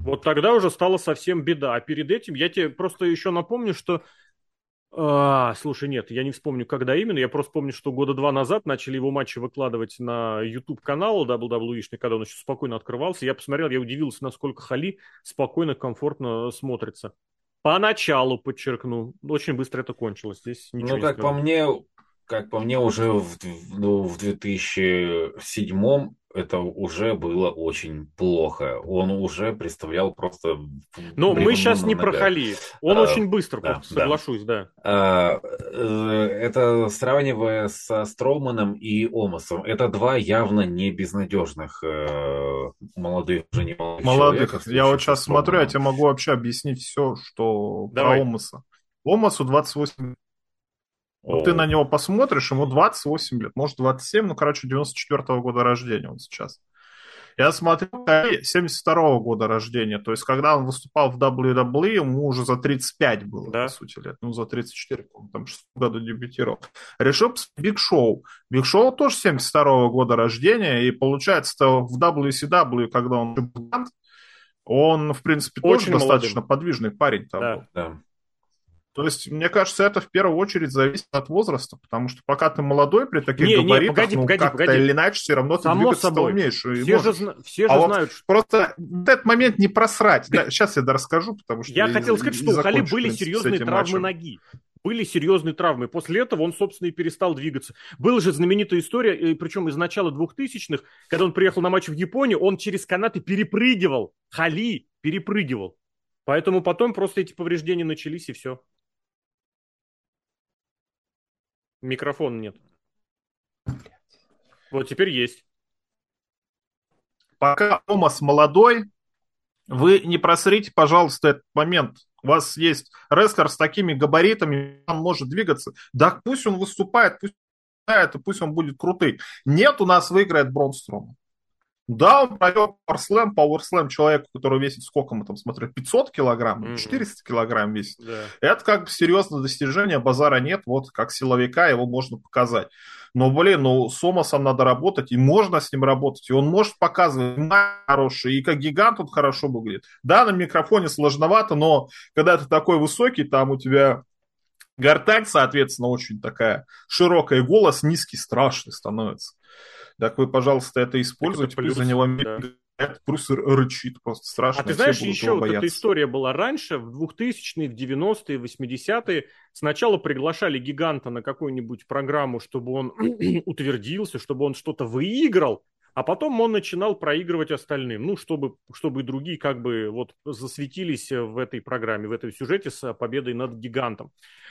вот тогда уже стала совсем беда. А перед этим я тебе просто еще напомню, что... А, слушай, нет, я не вспомню, когда именно. Я просто помню, что года два назад начали его матчи выкладывать на YouTube-канал WWE, когда он еще спокойно открывался. Я посмотрел, я удивился, насколько Хали спокойно, комфортно смотрится. Поначалу, подчеркну. Очень быстро это кончилось. Здесь ничего
ну, как по мне, как по мне, уже в, ну, в 2007 это уже было очень плохо. Он уже представлял просто...
Ну, мы сейчас не про Хали. Он а, очень быстро, да, соглашусь, да. да.
А, э, это сравнивая со Строуманом и Омасом, это два явно не безнадежных э, молодых, уже не
молодых Молодых. Я вот сейчас смотрю, я тебе могу вообще объяснить все, что Давай. про Омаса. Омасу 28 вот ты на него посмотришь, ему 28 лет, может 27, ну, короче, 94 -го года рождения он сейчас. Я смотрю, 72 -го года рождения, то есть когда он выступал в WWE, ему уже за 35 было, да? по сути, лет. Ну, за 34, там, в 6 году дебютировал. Решил Биг Шоу. Биг Шоу тоже 72 -го года рождения, и получается, в WCW, когда он он, в принципе, Очень тоже молодым. достаточно подвижный парень там да. был. Да. То есть, мне кажется, это в первую очередь зависит от возраста, потому что пока ты молодой, при таких не, габаритах, не, погоди, ну, погоди, как-то погоди. или иначе все равно ты Само двигаться собой. умеешь.
Все же, все же
а
знают.
Вот что... Просто этот момент не просрать. Да, сейчас я расскажу, потому что...
Я, я хотел сказать, что у Хали были серьезные травмы матчем. ноги были серьезные травмы. После этого он, собственно, и перестал двигаться. Была же знаменитая история, причем из начала 2000-х, когда он приехал на матч в Японию, он через канаты перепрыгивал. Хали перепрыгивал. Поэтому потом просто эти повреждения начались, и все. Микрофон нет. Вот теперь есть.
Пока Томас молодой, вы не просрите, пожалуйста, этот момент. У вас есть рестлер с такими габаритами, он может двигаться. Да пусть он выступает, пусть это, пусть он будет крутый. Нет, у нас выиграет Бронстром. Да, он провел пауэрслэм, пауэрслэм человеку, который весит сколько мы там смотрели, 500 килограмм, mm-hmm. 400 килограмм весит. Yeah. Это как бы серьезное достижение, базара нет, вот как силовика его можно показать. Но, блин, ну с Омасом надо работать, и можно с ним работать, и он может показывать хороший, и как гигант он хорошо выглядит. Да, на микрофоне сложновато, но когда ты такой высокий, там у тебя гортань, соответственно, очень такая широкая, голос низкий, страшный становится. Так вы, пожалуйста, это используйте, плюс, за него да. Плюс рычит просто страшно.
А ты знаешь, еще вот эта история была раньше, в 2000-е, в 90-е, 80-е. Сначала приглашали гиганта на какую-нибудь программу, чтобы он утвердился, чтобы он что-то выиграл. А потом он начинал проигрывать остальным, ну, чтобы, чтобы и другие как бы вот засветились в этой программе, в этой сюжете с победой над гигантом.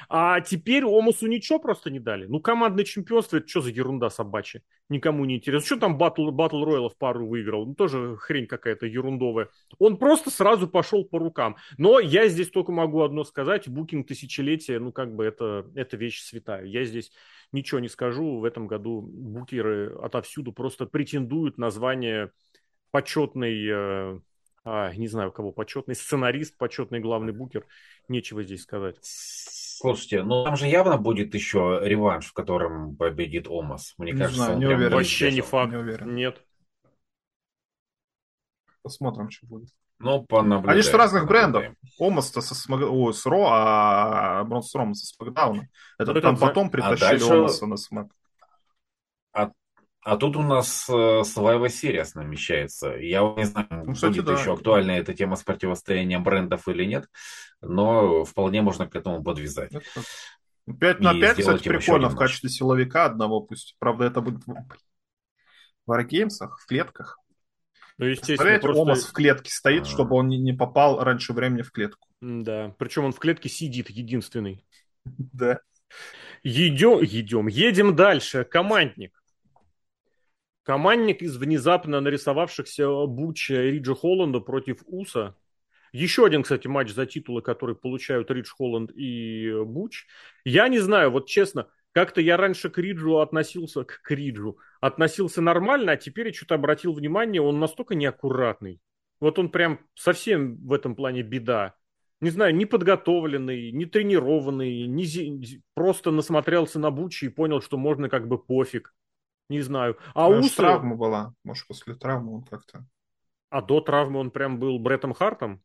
А теперь Омасу ничего просто не дали. Ну, командное чемпионство, это что за ерунда собачья? Никому не интересно. Что там Батл, Батл Роялов пару выиграл? Ну, тоже хрень какая-то ерундовая. Он просто сразу пошел по рукам. Но я здесь только могу одно сказать. Букинг тысячелетия, ну, как бы это, это вещь святая. Я здесь ничего не скажу. В этом году букеры отовсюду просто претендуют на звание почетный, э, а, не знаю кого, почетный сценарист, почетный главный букер. Нечего здесь сказать.
Слушайте, ну там же явно будет еще реванш, в котором победит Омас. Мне
не
кажется,
знаю, не уверен. Вообще не факт. Не уверен. Нет.
Посмотрим, что будет.
Ну, понаблюдаем.
Они же разных брендов. Омас-то со Смак... Ой, с Ро, а Брон Строман со Смакдауна. Это ну, там это... потом притащили а дальше... Омаса на Смак.
А, а тут у нас э, Survivor Series намечается. Я не знаю, ну, кстати, будет да. еще актуальна эта тема с противостоянием брендов или нет, но вполне можно к этому подвязать.
5 на 5, кстати, прикольно в качестве силовика одного пусть. Правда, это будет в Wargames, в клетках. Ну, естественно, просто... Омас в клетке стоит, чтобы он не попал раньше времени в клетку.
Да, причем он в клетке сидит единственный.
Да.
Едем, едем, едем дальше. Командник. Командник из внезапно нарисовавшихся Буча и Риджа Холланда против Уса. Еще один, кстати, матч за титулы, который получают Ридж Холланд и Буч. Я не знаю, вот честно, как-то я раньше к Риджу относился, к Риджу, относился нормально, а теперь я что-то обратил внимание, он настолько неаккуратный. Вот он прям совсем в этом плане беда. Не знаю, не подготовленный, не тренированный, не просто насмотрелся на Бучи и понял, что можно как бы пофиг. Не знаю. А
Может, Уса... травма была. Может, после травмы он как-то...
А до травмы он прям был Бреттом Хартом?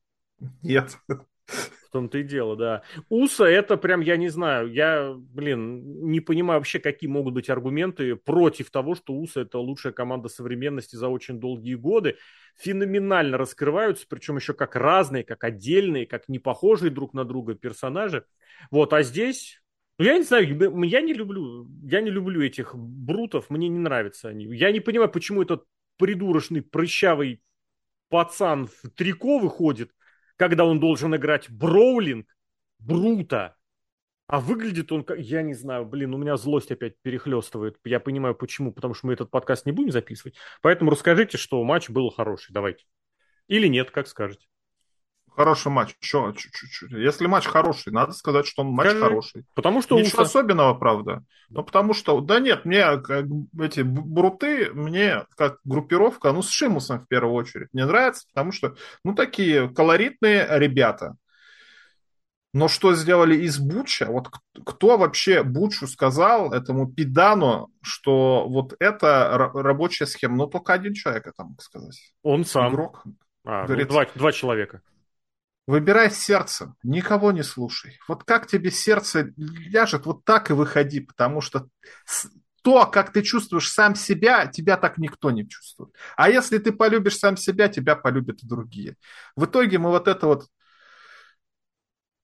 Нет.
Том-то и дело, да. Уса это прям, я не знаю, я, блин, не понимаю вообще, какие могут быть аргументы против того, что Уса это лучшая команда современности за очень долгие годы. Феноменально раскрываются, причем еще как разные, как отдельные, как не похожие друг на друга персонажи. Вот, а здесь ну, я не знаю, я не люблю, я не люблю этих брутов, мне не нравятся они. Я не понимаю, почему этот придурочный, прыщавый пацан в трико выходит, когда он должен играть броулинг, Брута. А выглядит он, как, я не знаю, блин, у меня злость опять перехлестывает. Я понимаю, почему, потому что мы этот подкаст не будем записывать. Поэтому расскажите, что матч был хороший, давайте. Или нет, как скажете.
Хороший матч. Что? Чуть-чуть. Если матч хороший, надо сказать, что он матч Скажи. хороший.
Потому что
Ничего уса... особенного, правда. Но потому что, да нет, мне как, эти бруты, мне как группировка, ну, с Шимусом в первую очередь, мне нравится, потому что, ну, такие колоритные ребята. Но что сделали из Буча? Вот кто вообще Бучу сказал, этому пидану, что вот это рабочая схема? Ну, только один человек это мог сказать.
Он сам. Игрок. А, ну, Говорит, ну, два, два человека.
Выбирай сердцем, никого не слушай. Вот как тебе сердце ляжет, вот так и выходи, потому что то, как ты чувствуешь сам себя, тебя так никто не чувствует. А если ты полюбишь сам себя, тебя полюбят и другие. В итоге мы вот это вот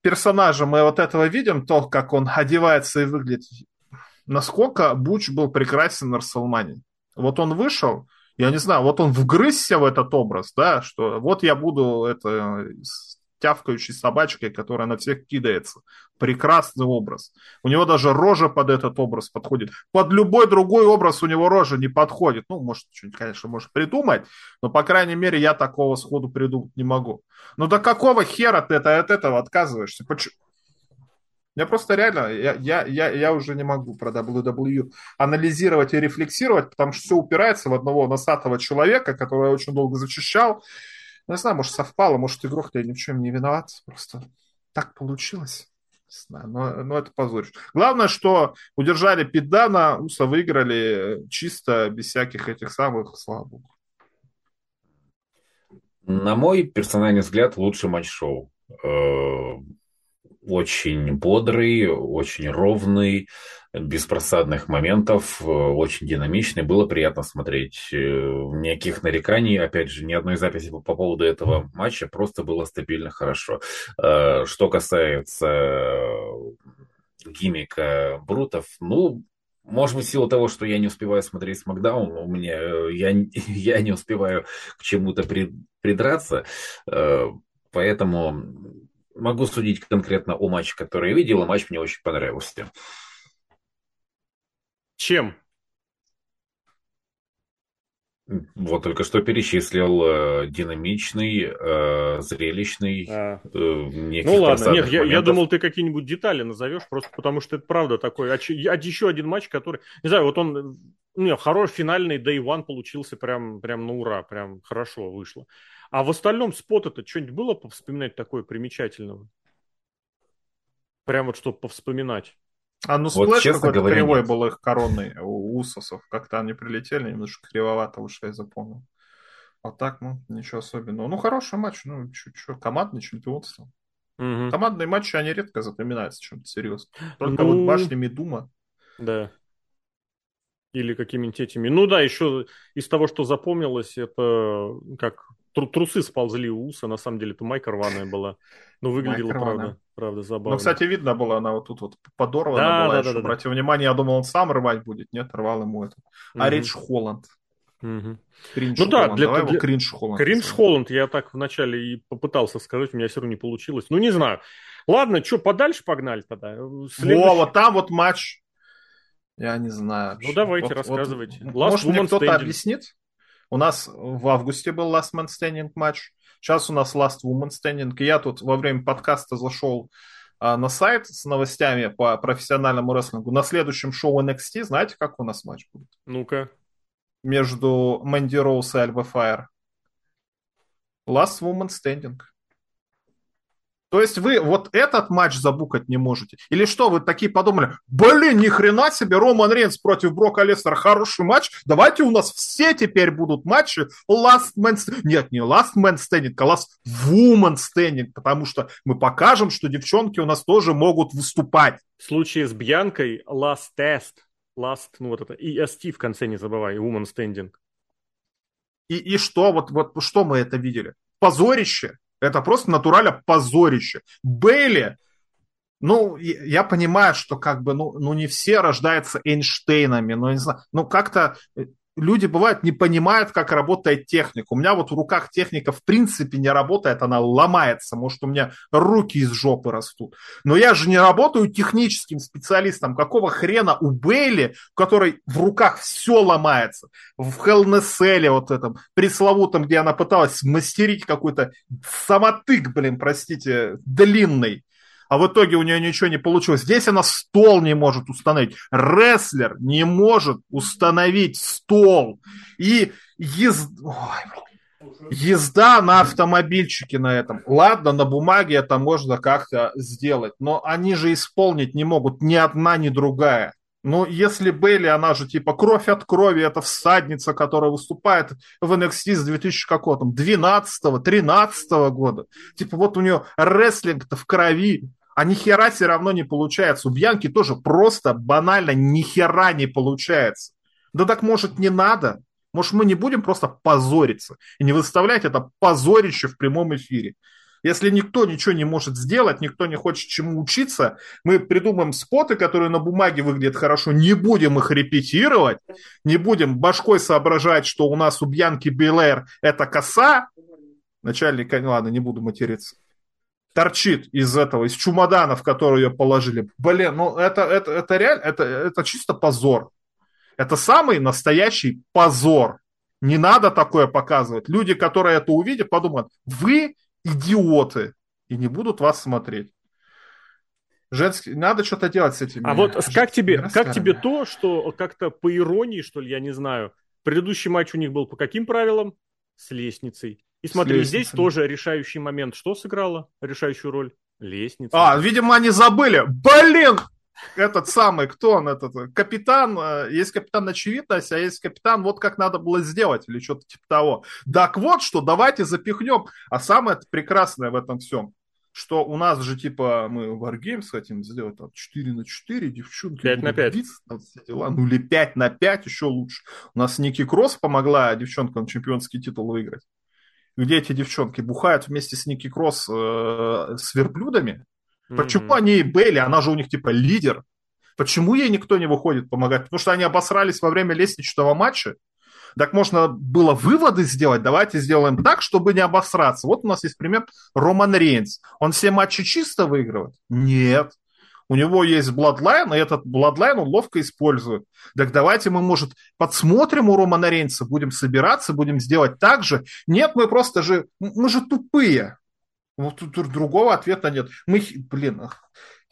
персонажа, мы вот этого видим, то, как он одевается и выглядит. Насколько Буч был прекрасен на Расселмане. Вот он вышел, я не знаю, вот он вгрызся в этот образ, да, что вот я буду это тявкающей собачкой, которая на всех кидается. Прекрасный образ. У него даже рожа под этот образ подходит. Под любой другой образ у него рожа не подходит. Ну, может, что-нибудь, конечно, может придумать, но, по крайней мере, я такого сходу придумать не могу. Ну, до какого хера ты это, от этого отказываешься? Почему? Я просто реально, я, я, я, я уже не могу про WWE анализировать и рефлексировать, потому что все упирается в одного носатого человека, которого я очень долго зачищал, не знаю, может, совпало, может, игрок-то ни в чем не виноват, просто так получилось. Не знаю, но, но это позор. Главное, что удержали Пидана, Уса выиграли чисто, без всяких этих самых, слава богу.
На мой персональный взгляд, лучший матч-шоу. Э, очень бодрый, очень ровный, без просадных моментов, э, очень динамичный. Было приятно смотреть. Э, никаких нареканий, опять же, ни одной записи по, по поводу этого матча, просто было стабильно хорошо. Э, что касается гимика Брутов, ну, может быть, в силу того, что я не успеваю смотреть Смакдаун, у меня я, я не успеваю к чему-то при, придраться, поэтому могу судить конкретно о матче, который я видел, и матч мне очень понравился.
Чем?
Вот только что перечислил э, динамичный, э, зрелищный. А. Э,
ну ладно, нет, я, я думал, ты какие-нибудь детали назовешь, просто потому что это правда такой. А, а еще один матч, который, не знаю, вот он, не, хороший финальный Day One получился прям, прям на ура, прям хорошо вышло. А в остальном spot это что-нибудь было повспоминать такое примечательного? Прям вот чтобы повспоминать.
А ну вот, splash какой-то говоря, кривой нет. был их коронный у Усосов. Как-то они прилетели, немножко кривовато вышли, я запомнил. А так, ну, ничего особенного. Ну, хороший матч, ну, что, командный чемпионство. Угу. Командные матчи, они редко запоминаются чем-то серьезно. Только ну... вот башнями Дума.
Да. Или какими-нибудь этими. Ну да, еще из того, что запомнилось, это как тру трусы сползли у Уса, на самом деле это майка рваная была. Но выглядела, правда, правда, забавно.
Ну, кстати, видно было, она вот тут вот подорвана да, была. Да, еще. да, Обратите да. внимание, я думал, он сам рвать будет. Нет, рвал ему это. А Ридж Холланд.
Угу. Кринж ну Холланд. да, для, Давай для... Кринж Холланд. Кринж Холланд, я так вначале и попытался сказать, у меня все равно не получилось. Ну, не знаю. Ладно, что, подальше погнали тогда?
Следующий... Во, вот там вот матч. Я не знаю.
Ну, давайте, вот, рассказывайте.
Вот, может, мне кто-то объяснит? У нас в августе был Last Man Standing матч. Сейчас у нас Last Woman Standing. И я тут во время подкаста зашел а, на сайт с новостями по профессиональному рестлингу. На следующем шоу NXT, знаете, как у нас матч будет?
Ну-ка.
Между Мэнди Роуз и Альба Файр. Last Woman Standing. То есть вы вот этот матч забукать не можете? Или что, вы такие подумали, блин, ни хрена себе, Роман Рейнс против Брока Лестера, хороший матч, давайте у нас все теперь будут матчи Last Man Нет, не Last Man Standing, а Last Woman Standing, потому что мы покажем, что девчонки у нас тоже могут выступать.
В случае с Бьянкой Last Test, Last, ну вот это, EST в конце не забывай, Woman Standing.
И, и что, вот, вот что мы это видели? Позорище. Это просто натурально позорище. Бейли, ну, я понимаю, что как бы, ну, ну не все рождаются Эйнштейнами, но не знаю, ну как-то э, люди, бывают, не понимают, как работает техника. У меня вот в руках техника в принципе не работает, она ломается. Может, у меня руки из жопы растут. Но я же не работаю техническим специалистом. Какого хрена у Бейли, у которой в руках все ломается, в Хелнеселе вот этом пресловутом, где она пыталась смастерить какой-то самотык, блин, простите, длинный а в итоге у нее ничего не получилось. Здесь она стол не может установить. Рестлер не может установить стол. И езд... Ой, езда на автомобильчике на этом. Ладно, на бумаге это можно как-то сделать, но они же исполнить не могут ни одна, ни другая. Ну, если Бейли, она же типа кровь от крови, это всадница, которая выступает в NXT с 2000 какого там, 12-13 года. Типа вот у нее рестлинг-то в крови а ни хера все равно не получается. У Бьянки тоже просто банально ни хера не получается. Да так может не надо? Может мы не будем просто позориться и не выставлять это позорище в прямом эфире? Если никто ничего не может сделать, никто не хочет чему учиться, мы придумаем споты, которые на бумаге выглядят хорошо, не будем их репетировать, не будем башкой соображать, что у нас у Бьянки Белэр это коса. Начальник, ладно, не буду материться торчит из этого, из чемодана, в который ее положили. Блин, ну это, это, это реально, это, это чисто позор. Это самый настоящий позор. Не надо такое показывать. Люди, которые это увидят, подумают, вы идиоты, и не будут вас смотреть. Женский, надо что-то делать с этим.
А вот как тебе, как тебе то, что как-то по иронии, что ли, я не знаю, предыдущий матч у них был по каким правилам? С лестницей. И смотри, здесь тоже решающий момент. Что сыграло решающую роль? Лестница.
А, видимо, они забыли. Блин! Этот самый, кто он, этот капитан, э, есть капитан очевидность, а есть капитан, вот как надо было сделать, или что-то типа того. Так вот что, давайте запихнем. А самое прекрасное в этом всем, что у нас же, типа, мы Wargames хотим сделать там 4 на 4, девчонки
5 на 5.
Биться, там, все дела. Ну или 5 на 5, еще лучше. У нас Ники Кросс помогла девчонкам чемпионский титул выиграть где эти девчонки бухают вместе с Ники Кросс э, с верблюдами. Mm-hmm. Почему они Бейли, она же у них типа лидер. Почему ей никто не выходит помогать? Потому что они обосрались во время лестничного матча. Так можно было выводы сделать. Давайте сделаем так, чтобы не обосраться. Вот у нас есть пример Роман Рейнс. Он все матчи чисто выигрывает? Нет. У него есть Bloodline, и этот Bloodline он ловко использует. Так давайте мы, может, подсмотрим у Романа Рейнса, будем собираться, будем сделать так же. Нет, мы просто же, мы же тупые. Вот тут другого ответа нет. Мы, блин,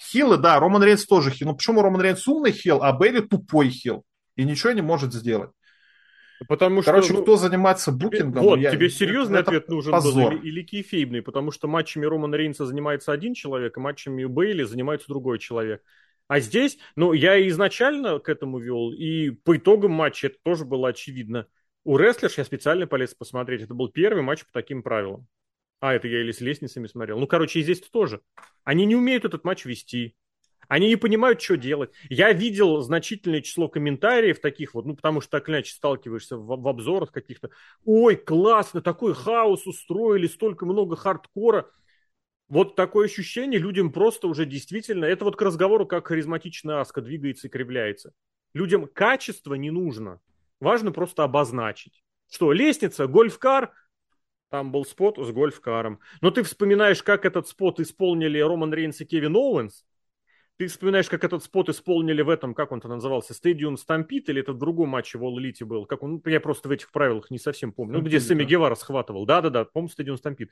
хилы, да, Роман Рейнс тоже хил. Но почему Роман Рейнс умный хил, а Бейли тупой хил? И ничего не может сделать.
Потому
Короче, что, ну, кто занимается букингом?
Вот, я, тебе серьезный это, ответ нужен позор. был или, или кейфейбный, потому что матчами Романа Рейнса занимается один человек, а матчами Бейли занимается другой человек. А здесь, ну, я изначально к этому вел, и по итогам матча это тоже было очевидно. У рестлерш я специально полез посмотреть. Это был первый матч по таким правилам. А, это я или с лестницами смотрел. Ну, короче, и здесь тоже. Они не умеют этот матч вести. Они не понимают, что делать. Я видел значительное число комментариев таких вот, ну, потому что так иначе сталкиваешься в, в обзорах каких-то. Ой, классно, такой хаос устроили, столько много хардкора. Вот такое ощущение людям просто уже действительно... Это вот к разговору, как харизматичная аска двигается и кривляется. Людям качество не нужно. Важно просто обозначить. Что, лестница, гольф-кар, там был спот с гольф-каром. Но ты вспоминаешь, как этот спот исполнили Роман Рейнс и Кевин Оуэнс, ты вспоминаешь, как этот спот исполнили в этом, как он-то назывался, Stadium Stampede, или это в другом матче в All Elite был? Как он, я просто в этих правилах не совсем помню. Ну, где Сэмми Гевара схватывал. Да-да-да, помню Stadium Stampede.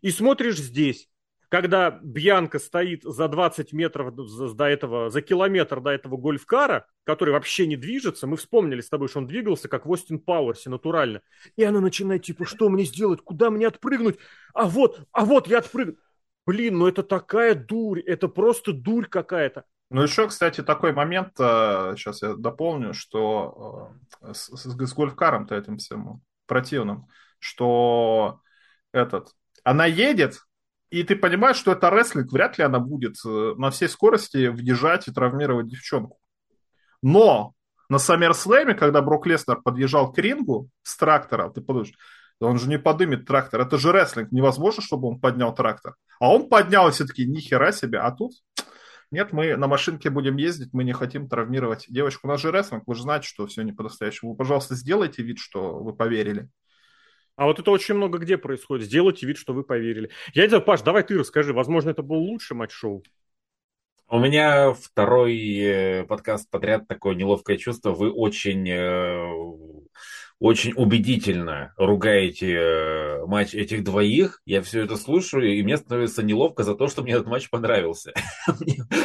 И смотришь здесь, когда Бьянка стоит за 20 метров до этого, за километр до этого гольфкара, который вообще не движется, мы вспомнили с тобой, что он двигался, как в Остин Пауэрсе, натурально. И она начинает, типа, что мне сделать, куда мне отпрыгнуть? А вот, а вот я отпрыгну. Блин, ну это такая дурь, это просто дурь какая-то.
Ну, еще, кстати, такой момент, сейчас э, я дополню, что э, с, с, с гольфкаром-то этим всем противным, что этот, она едет, и ты понимаешь, что это рестлинг, вряд ли она будет э, на всей скорости въезжать и травмировать девчонку. Но на SummerSlam, когда Брок Леснер подъезжал к рингу с трактора, ты подумаешь, он же не подымет трактор. Это же рестлинг. Невозможно, чтобы он поднял трактор. А он поднял все-таки ни хера себе. А тут нет, мы на машинке будем ездить, мы не хотим травмировать девочку. У нас же рестлинг, вы же знаете, что все не по-настоящему. Вы, пожалуйста, сделайте вид, что вы поверили.
А вот это очень много где происходит. Сделайте вид, что вы поверили. Я не знаю, Паш, давай ты расскажи. Возможно, это был лучший матч-шоу.
У меня второй э, подкаст подряд такое неловкое чувство. Вы очень э, очень убедительно ругаете э, матч этих двоих. Я все это слушаю, и мне становится неловко за то, что мне этот матч понравился.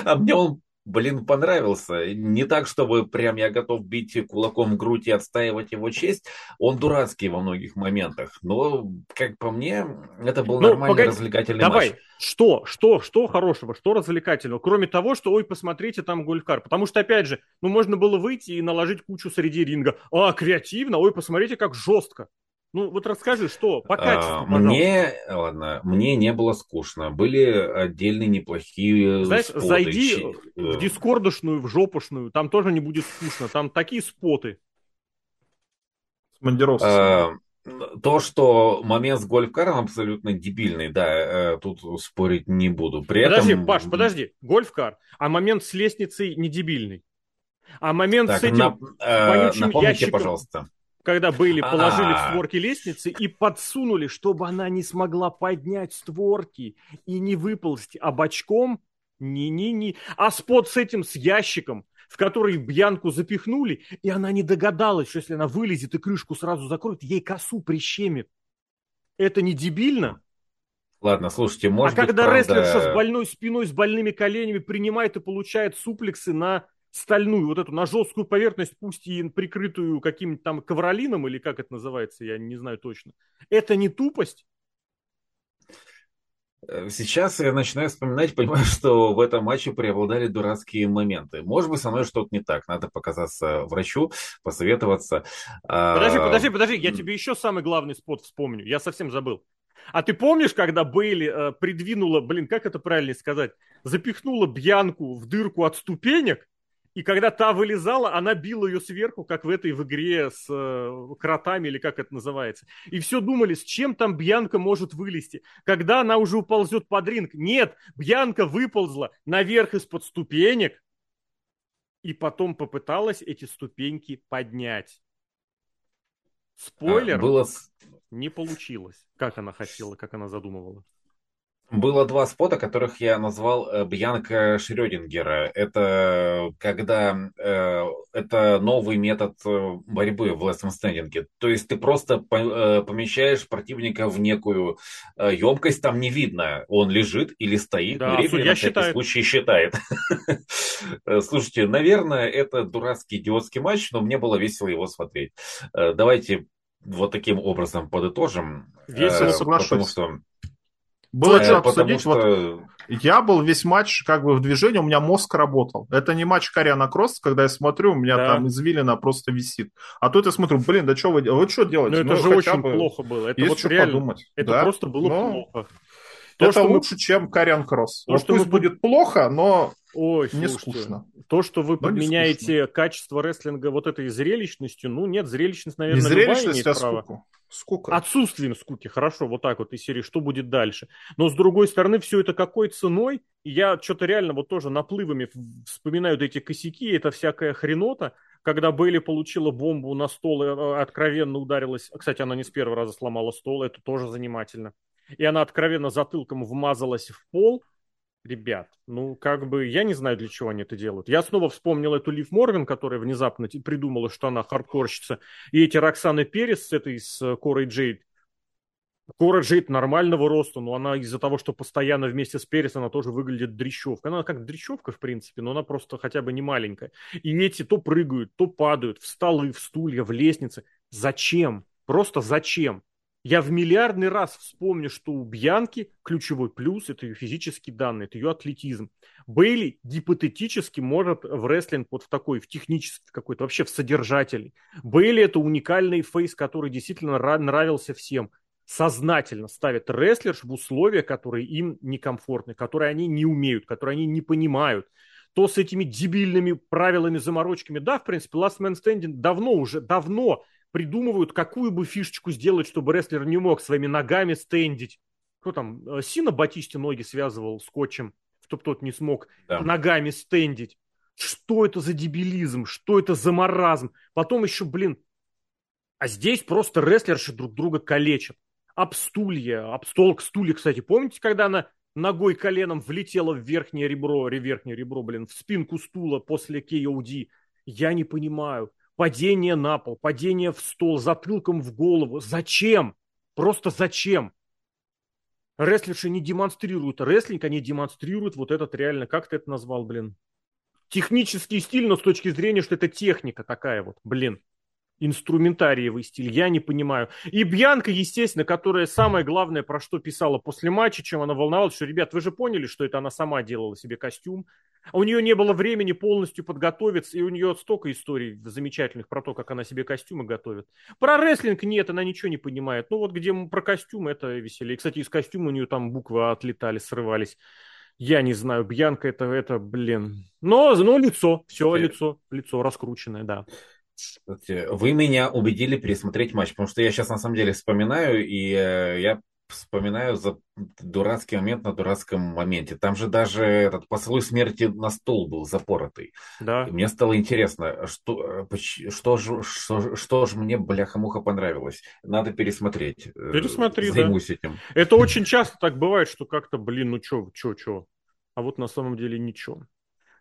А мне он блин, понравился. Не так, чтобы прям я готов бить кулаком в грудь и отстаивать его честь. Он дурацкий во многих моментах. Но, как по мне, это был ну, нормальный погоди, развлекательный
давай.
матч.
Что, что, что хорошего, что развлекательного? Кроме того, что, ой, посмотрите, там гольфкар. Потому что, опять же, ну, можно было выйти и наложить кучу среди ринга. А, креативно, ой, посмотрите, как жестко. Ну, вот расскажи, что по качеству, а,
Мне, ладно, мне не было скучно. Были отдельные неплохие
Знаешь, споты. зайди в э. дискордошную, в жопушную, там тоже не будет скучно. Там такие споты.
А, то, что момент с гольфкаром абсолютно дебильный, да, э, тут спорить не буду. При
подожди,
этом...
Паш, подожди, гольфкар, а момент с лестницей не дебильный. А момент так, с этим на,
э, напомните, ящиком... пожалуйста
когда Бейли положили в створки лестницы и подсунули, чтобы она не смогла поднять створки и не выползти, а бочком не-не-не. А спот с этим, с ящиком, в который Бьянку запихнули, и она не догадалась, что если она вылезет и крышку сразу закроет, ей косу прищемит. Это не дебильно?
Ладно, слушайте, может
А быть, когда правда... рестлерша с больной спиной, с больными коленями принимает и получает суплексы на стальную, вот эту, на жесткую поверхность, пусть и прикрытую каким-то там ковролином, или как это называется, я не знаю точно. Это не тупость?
Э, сейчас я начинаю вспоминать, понимаю, что в этом матче преобладали дурацкие моменты. Может быть, со мной что-то не так. Надо показаться врачу, посоветоваться.
Подожди, подожди, подожди. Я тебе еще самый главный спот вспомню. Я совсем забыл. А ты помнишь, когда Бейли э, придвинула, блин, как это правильно сказать, запихнула Бьянку в дырку от ступенек, и когда та вылезала, она била ее сверху, как в этой в игре с э, кротами, или как это называется. И все думали, с чем там Бьянка может вылезти. Когда она уже уползет под ринг. Нет, Бьянка выползла наверх из-под ступенек, и потом попыталась эти ступеньки поднять. Спойлер, а, было... не получилось, как она хотела, как она задумывала.
Было два спота, которых я назвал э, Бьянка Шрёдингера. Это когда э, это новый метод э, борьбы в лестом стендинге. То есть ты просто э, помещаешь противника в некую емкость, там не видно, он лежит или стоит, да, но рефери на всякий считает. случай считает. Слушайте, наверное, это дурацкий идиотский матч, но мне было весело его смотреть. Давайте вот таким образом подытожим.
Весело, соглашусь. Потому что было что обсудить. Что... Вот я был весь матч как бы в движении, у меня мозг работал. Это не матч Кориана Кросс, когда я смотрю, у меня да. там извилина просто висит. А тут я смотрю, блин, да что вы, вы что делаете?
Ну, это ну, же очень бы... плохо было. Это вот реально, подумать. Это да? просто было но... плохо.
То, это что лучше, мы... чем Кориан Кросс. То, вот что пусть мы... будет плохо, но
Ой, не слушайте, скучно. То, что вы Но подменяете качество рестлинга вот этой зрелищностью, ну нет, зрелищность, наверное, не зрелищность, любая имеет а право. Скуку. Скука. Отсутствием скуки, хорошо, вот так вот из серии, что будет дальше. Но с другой стороны, все это какой ценой, я что-то реально вот тоже наплывами вспоминаю эти косяки, это всякая хренота, когда Бейли получила бомбу на стол и э, откровенно ударилась, кстати, она не с первого раза сломала стол, это тоже занимательно, и она откровенно затылком вмазалась в пол, ребят, ну, как бы, я не знаю, для чего они это делают. Я снова вспомнил эту Лив Морган, которая внезапно придумала, что она хардкорщица, и эти Роксаны Перес с этой, с Корой Джейд. Кора Джейд нормального роста, но она из-за того, что постоянно вместе с Перес, она тоже выглядит дрещевкой. Она как дрещевка, в принципе, но она просто хотя бы не маленькая. И эти то прыгают, то падают в столы, в стулья, в лестницы. Зачем? Просто зачем? Я в миллиардный раз вспомню, что у Бьянки ключевой плюс – это ее физические данные, это ее атлетизм. Бейли гипотетически может в рестлинг вот в такой, в технический какой-то, вообще в содержательный. Бейли – это уникальный фейс, который действительно нравился всем. Сознательно ставит рестлерш в условия, которые им некомфортны, которые они не умеют, которые они не понимают то с этими дебильными правилами, заморочками. Да, в принципе, Last Man Standing давно уже, давно придумывают, какую бы фишечку сделать, чтобы рестлер не мог своими ногами стендить. Кто там? Э, Сина Батисте ноги связывал скотчем, чтобы тот не смог да. ногами стендить. Что это за дебилизм? Что это за маразм? Потом еще, блин, а здесь просто рестлерши друг друга калечат. Об стулья, об стол к стуле, кстати. Помните, когда она ногой коленом влетела в верхнее ребро, верхнее ребро, блин, в спинку стула после KOD? Я не понимаю падение на пол, падение в стол, затылком в голову. Зачем? Просто зачем? Рестлерши не демонстрируют рестлинг, они демонстрируют вот этот реально, как ты это назвал, блин? Технический стиль, но с точки зрения, что это техника такая вот, блин инструментариевый стиль, я не понимаю. И Бьянка, естественно, которая самое главное, про что писала после матча, чем она волновалась, что, ребят, вы же поняли, что это она сама делала себе костюм, а у нее не было времени полностью подготовиться, и у нее столько историй замечательных про то, как она себе костюмы готовит. Про рестлинг нет, она ничего не понимает. Ну вот где про костюм, это веселее. Кстати, из костюма у нее там буквы отлетали, срывались. Я не знаю, Бьянка это, это блин. Но, но лицо, все, лицо, лицо раскрученное, да.
Вы меня убедили пересмотреть матч, потому что я сейчас на самом деле вспоминаю, и э, я вспоминаю за дурацкий момент на дурацком моменте. Там же даже этот поцелуй смерти на стол был запоротый. Да. И мне стало интересно, что, э, что, же, что, что же мне, бляха-муха, понравилось. Надо пересмотреть.
Э, Пересмотри, Займусь да. этим. Это очень часто так бывает, что как-то, блин, ну чё, чё, чё. А вот на самом деле ничего.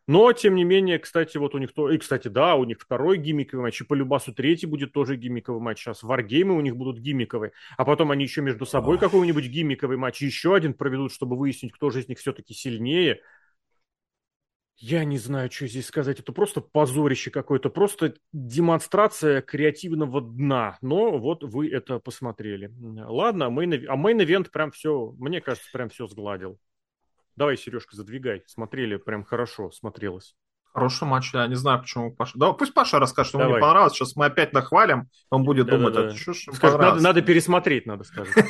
Но, тем не менее, кстати, вот у них... То... И, кстати, да, у них второй гиммиковый матч, и по Любасу третий будет тоже гиммиковый матч. Сейчас варгеймы у них будут гиммиковые. А потом они еще между собой какой-нибудь гиммиковый матч еще один проведут, чтобы выяснить, кто же из них все-таки сильнее. Я не знаю, что здесь сказать. Это просто позорище какое-то, просто демонстрация креативного дна. Но вот вы это посмотрели. Ладно, а main event прям все, мне кажется, прям все сгладил. Давай, Сережка, задвигай. Смотрели прям хорошо, смотрелось.
Хороший матч, я не знаю, почему Паша. Да, пусть Паша расскажет, что Давай. ему не понравилось. Сейчас мы опять нахвалим, он будет да, думать, да, да.
а что ж надо, надо пересмотреть, надо сказать.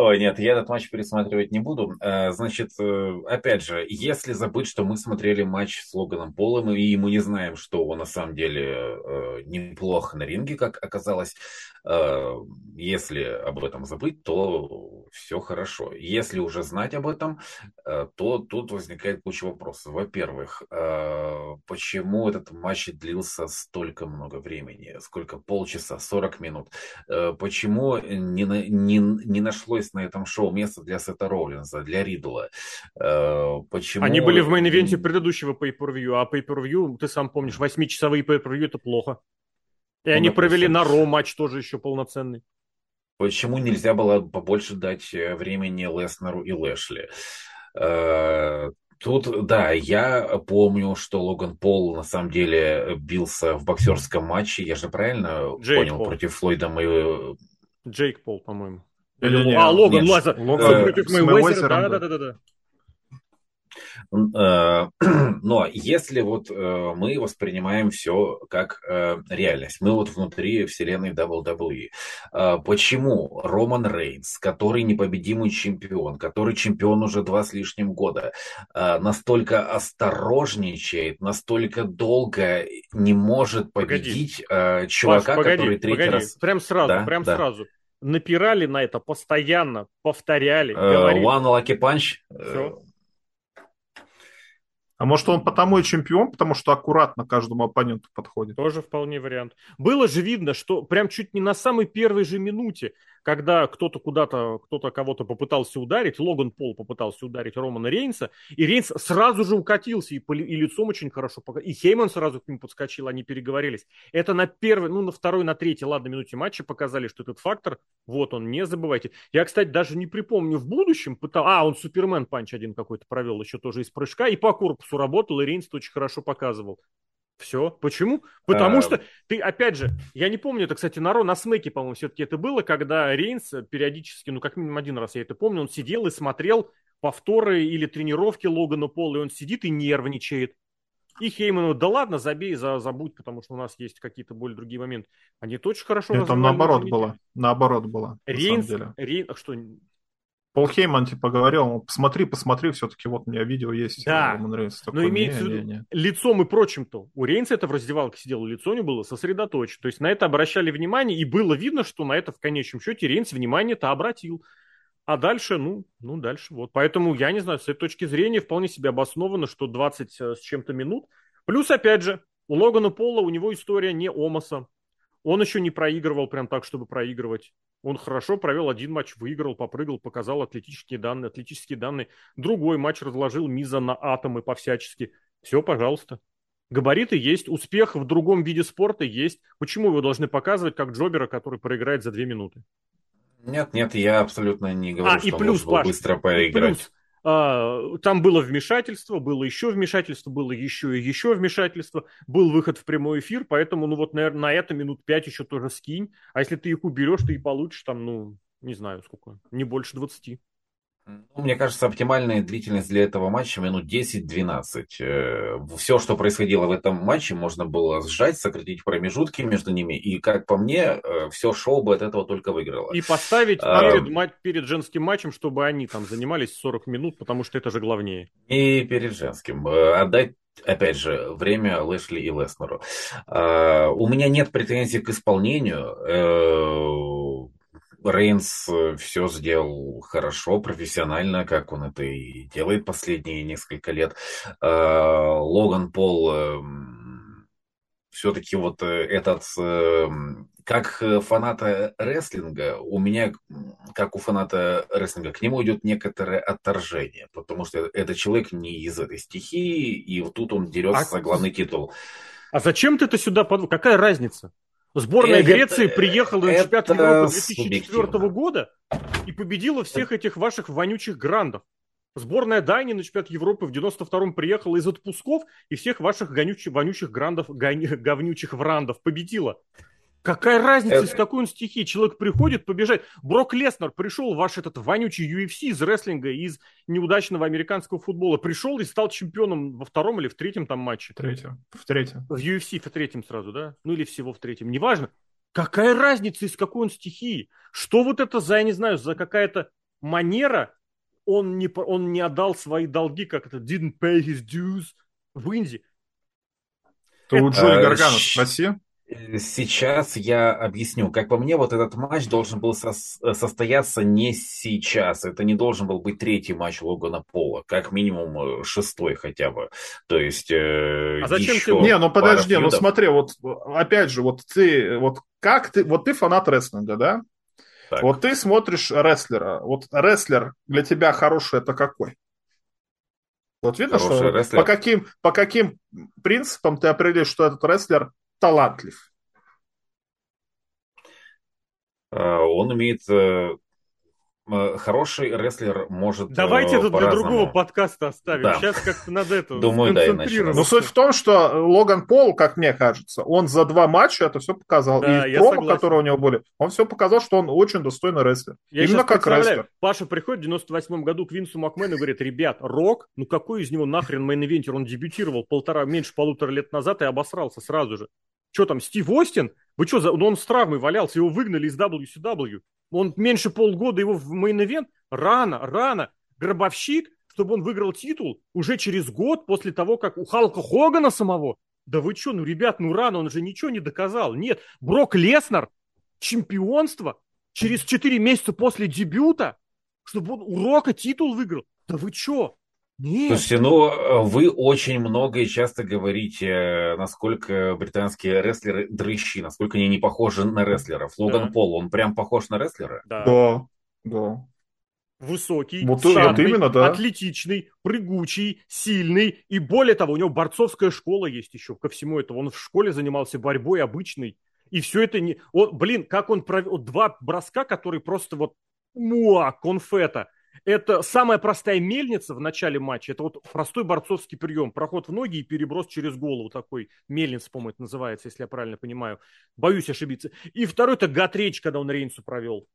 Ой, нет, я этот матч пересматривать не буду. Э, значит, э, опять же, если забыть, что мы смотрели матч с Логаном Полом, и мы не знаем, что он на самом деле э, неплохо на ринге, как оказалось, если об этом забыть, то все хорошо. Если уже знать об этом, то тут возникает куча вопросов. Во-первых, почему этот матч длился столько много времени? Сколько? Полчаса, 40 минут? Почему не, не, не нашлось есть на этом шоу место для Сета Роллинза, для Ридла.
Э, почему... Они были в main event е предыдущего pay-per-view, а pay-per-view, ты сам помнишь, восьмичасовые pay-per-view это плохо. И ну, они провели на Ро матч тоже еще полноценный.
Почему нельзя было побольше дать э, времени Леснеру и Лэшли? Э, тут, да, я помню, что Логан Пол на самом деле бился в боксерском матче, я же правильно Джейк понял, Пол. против Флойда мы...
Джейк Пол, по-моему.
Или, а, Логан, нет, Лазер. Логан против
Мэйвезера. Да, да, да, да, да. Но если вот э, мы воспринимаем все как э, реальность, мы вот внутри вселенной WWE, э, почему Роман Рейнс, который непобедимый чемпион, который чемпион уже два с лишним года, настолько осторожничает, настолько долго не может победить погоди. чувака, Паш, погоди, который третий погоди. раз...
Прям сразу, да, прям да. сразу напирали на это постоянно, повторяли. Uh,
one lucky punch. Все.
А может он потому и чемпион, потому что аккуратно каждому оппоненту подходит?
Тоже вполне вариант. Было же видно, что прям чуть не на самой первой же минуте когда кто-то куда-то, кто-то кого-то попытался ударить, Логан Пол попытался ударить Романа Рейнса, и Рейнс сразу же укатился, и, и лицом очень хорошо и Хейман сразу к нему подскочил, они переговорились. Это на первой, ну, на второй, на третьей, ладно, минуте матча показали, что этот фактор, вот он, не забывайте. Я, кстати, даже не припомню в будущем, пытал, а, он Супермен панч один какой-то провел еще тоже из прыжка, и по корпусу работал, и Рейнс очень хорошо показывал. Все. Почему? Потому а... что ты, опять же, я не помню, это, кстати, на Ро, на Смеке, по-моему, все-таки это было, когда Рейнс периодически, ну, как минимум один раз я это помню, он сидел и смотрел повторы или тренировки Логана Пола, и он сидит и нервничает. И Хейману, да ладно, забей, за, забудь, потому что у нас есть какие-то более другие моменты. Они это очень хорошо
Это наоборот было. Наоборот было.
Рейнс, Рейнс, что,
Пол Хейман типа говорил, посмотри, посмотри, все-таки вот у меня видео есть.
Да, но имеется в виду лицом и прочим-то. У Рейнса это в раздевалке сидел, лицо не было сосредоточено. То есть на это обращали внимание, и было видно, что на это в конечном счете Рейнс внимание-то обратил. А дальше, ну, ну, дальше вот. Поэтому, я не знаю, с этой точки зрения вполне себе обосновано, что 20 э, с чем-то минут. Плюс, опять же, у Логана Пола у него история не Омаса. Он еще не проигрывал прям так, чтобы проигрывать. Он хорошо провел один матч, выиграл, попрыгал, показал атлетические данные, атлетические данные. Другой матч разложил Миза на атомы по-всячески. Все, пожалуйста. Габариты есть, успех в другом виде спорта есть. Почему вы должны показывать как Джобера, который проиграет за две минуты?
Нет, нет, я абсолютно не говорю, а, что и плюс, Паш, быстро проиграть. Плюс,
а, там было вмешательство, было еще вмешательство, было еще и еще вмешательство, был выход в прямой эфир, поэтому, ну вот, наверное, на это минут пять еще тоже скинь. А если ты их уберешь, ты и получишь там, ну, не знаю сколько, не больше 20.
Ну, мне кажется, оптимальная длительность для этого матча минут 10-12. Э, Все, что происходило в этом матче, можно было сжать, сократить промежутки между ними. И, как по мне, э, все шоу бы от этого только выиграло.
И поставить а... перед, перед женским матчем, чтобы они там занимались 40 минут, потому что это же главнее.
И перед женским. Отдать опять же, время Лэшли и Леснеру. У меня нет претензий к исполнению. Рейнс э, все сделал хорошо, профессионально, как он это и делает последние несколько лет. А, Логан Пол эм, все-таки вот э, этот, эм, как фаната рестлинга, у меня, как у фаната рестлинга, к нему идет некоторое отторжение, потому что этот человек не из этой стихии, и вот тут он дерется а... за главный титул.
А зачем ты это сюда подвел? Какая разница? Сборная это, Греции приехала на чемпионат Европы 2004 года и победила всех этих ваших вонючих грандов. Сборная Дании на чемпионат Европы в 92-м приехала из отпусков и всех ваших гонючих, вонючих грандов, гон, говнючих врандов победила. Какая разница, это... из какой он стихии? Человек приходит побежать. Брок Леснер пришел, ваш этот вонючий UFC из рестлинга, из неудачного американского футбола. Пришел и стал чемпионом во втором или в третьем там матче.
В третьем. В третьем.
В UFC в третьем сразу, да? Ну или всего в третьем. Неважно. Какая разница, из какой он стихии? Что вот это за, я не знаю, за какая-то манера, он не, он не отдал свои долги, как это, didn't pay his dues в Индии.
То это... у Джонни Гаргана спроси.
Сейчас я объясню. Как по мне, вот этот матч должен был со- состояться не сейчас. Это не должен был быть третий матч Логана Пола. Как минимум э, шестой хотя бы. То есть э,
А зачем ты... Не, ну подожди, ну смотри, вот опять же, вот ты, вот как ты, вот ты фанат рестлинга, да? Так. Вот ты смотришь рестлера. Вот рестлер для тебя хороший это какой? Вот видно, Хороший что рестлер. по каким, по каким принципам ты определишь, что этот рестлер талантлив?
А, он умеет э, хороший рестлер может
Давайте э, это для другого подкаста оставим. Да. Сейчас как-то надо это
Думаю, да,
Но суть в том, что Логан Пол, как мне кажется, он за два матча это все показал. Да, и промо, согласен. которые у него были, он все показал, что он очень достойный рестлер.
Я Именно как рестлер. Паша приходит в 98 году к Винсу Макмену и говорит, ребят, Рок, ну какой из него нахрен main eventer? Он дебютировал полтора, меньше полутора лет назад и обосрался сразу же. Что там, Стив Остин? Вы что, за... Ну, он с травмой валялся, его выгнали из WCW. Он меньше полгода его в main event. Рано, рано. Гробовщик, чтобы он выиграл титул уже через год после того, как у Халка Хогана самого. Да вы что, ну, ребят, ну рано, он же ничего не доказал. Нет, Брок Леснер, чемпионство через 4 месяца после дебюта, чтобы он у Рока титул выиграл. Да вы что?
Нет. Слушайте, ну вы очень много и часто говорите, насколько британские рестлеры дрыщи, насколько они не похожи на рестлеров. Логан да. Пол, он прям похож на рестлера?
Да, да. да.
Высокий, вот, шарный, вот именно, да. атлетичный, прыгучий, сильный. И более того, у него борцовская школа есть еще ко всему этому. Он в школе занимался борьбой обычной. И все это не... Он, блин, как он провел... Два броска, которые просто вот... Муа, конфета это самая простая мельница в начале матча. Это вот простой борцовский прием. Проход в ноги и переброс через голову такой. Мельница, по-моему, это называется, если я правильно понимаю. Боюсь ошибиться. И второй это Гатрейч, когда он Рейнсу провел.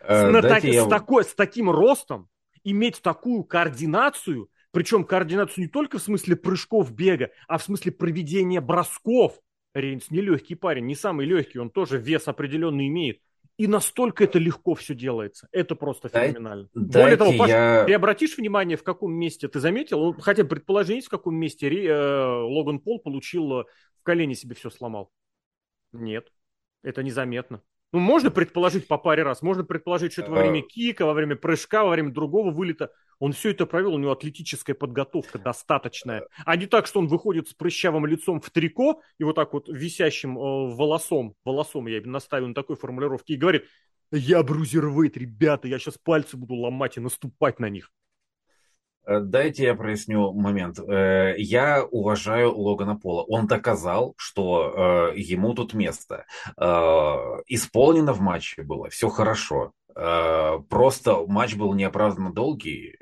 Э, с, так, я... с, такой, с таким ростом иметь такую координацию, причем координацию не только в смысле прыжков бега, а в смысле проведения бросков. Рейнс не легкий парень, не самый легкий, он тоже вес определенный имеет. И настолько это легко все делается. Это просто феноменально. Дай, Более того, Паш, я... ты обратишь внимание, в каком месте ты заметил, хотя предположить, в каком месте э, Логан Пол получил э, в колени себе все сломал? Нет, это незаметно. Ну, можно предположить по паре раз. Можно предположить, что это во время кика, во время прыжка, во время другого вылета. Он все это провел, у него атлетическая подготовка достаточная. А не так, что он выходит с прыщавым лицом в трико и вот так вот висящим э, волосом, волосом я наставил на такой формулировке, и говорит, я брузервейт, ребята, я сейчас пальцы буду ломать и наступать на них.
Э, дайте я проясню момент. Э, я уважаю Логана Пола. Он доказал, что э, ему тут место. Исполнено в матче было, все хорошо. Просто матч был неоправданно долгий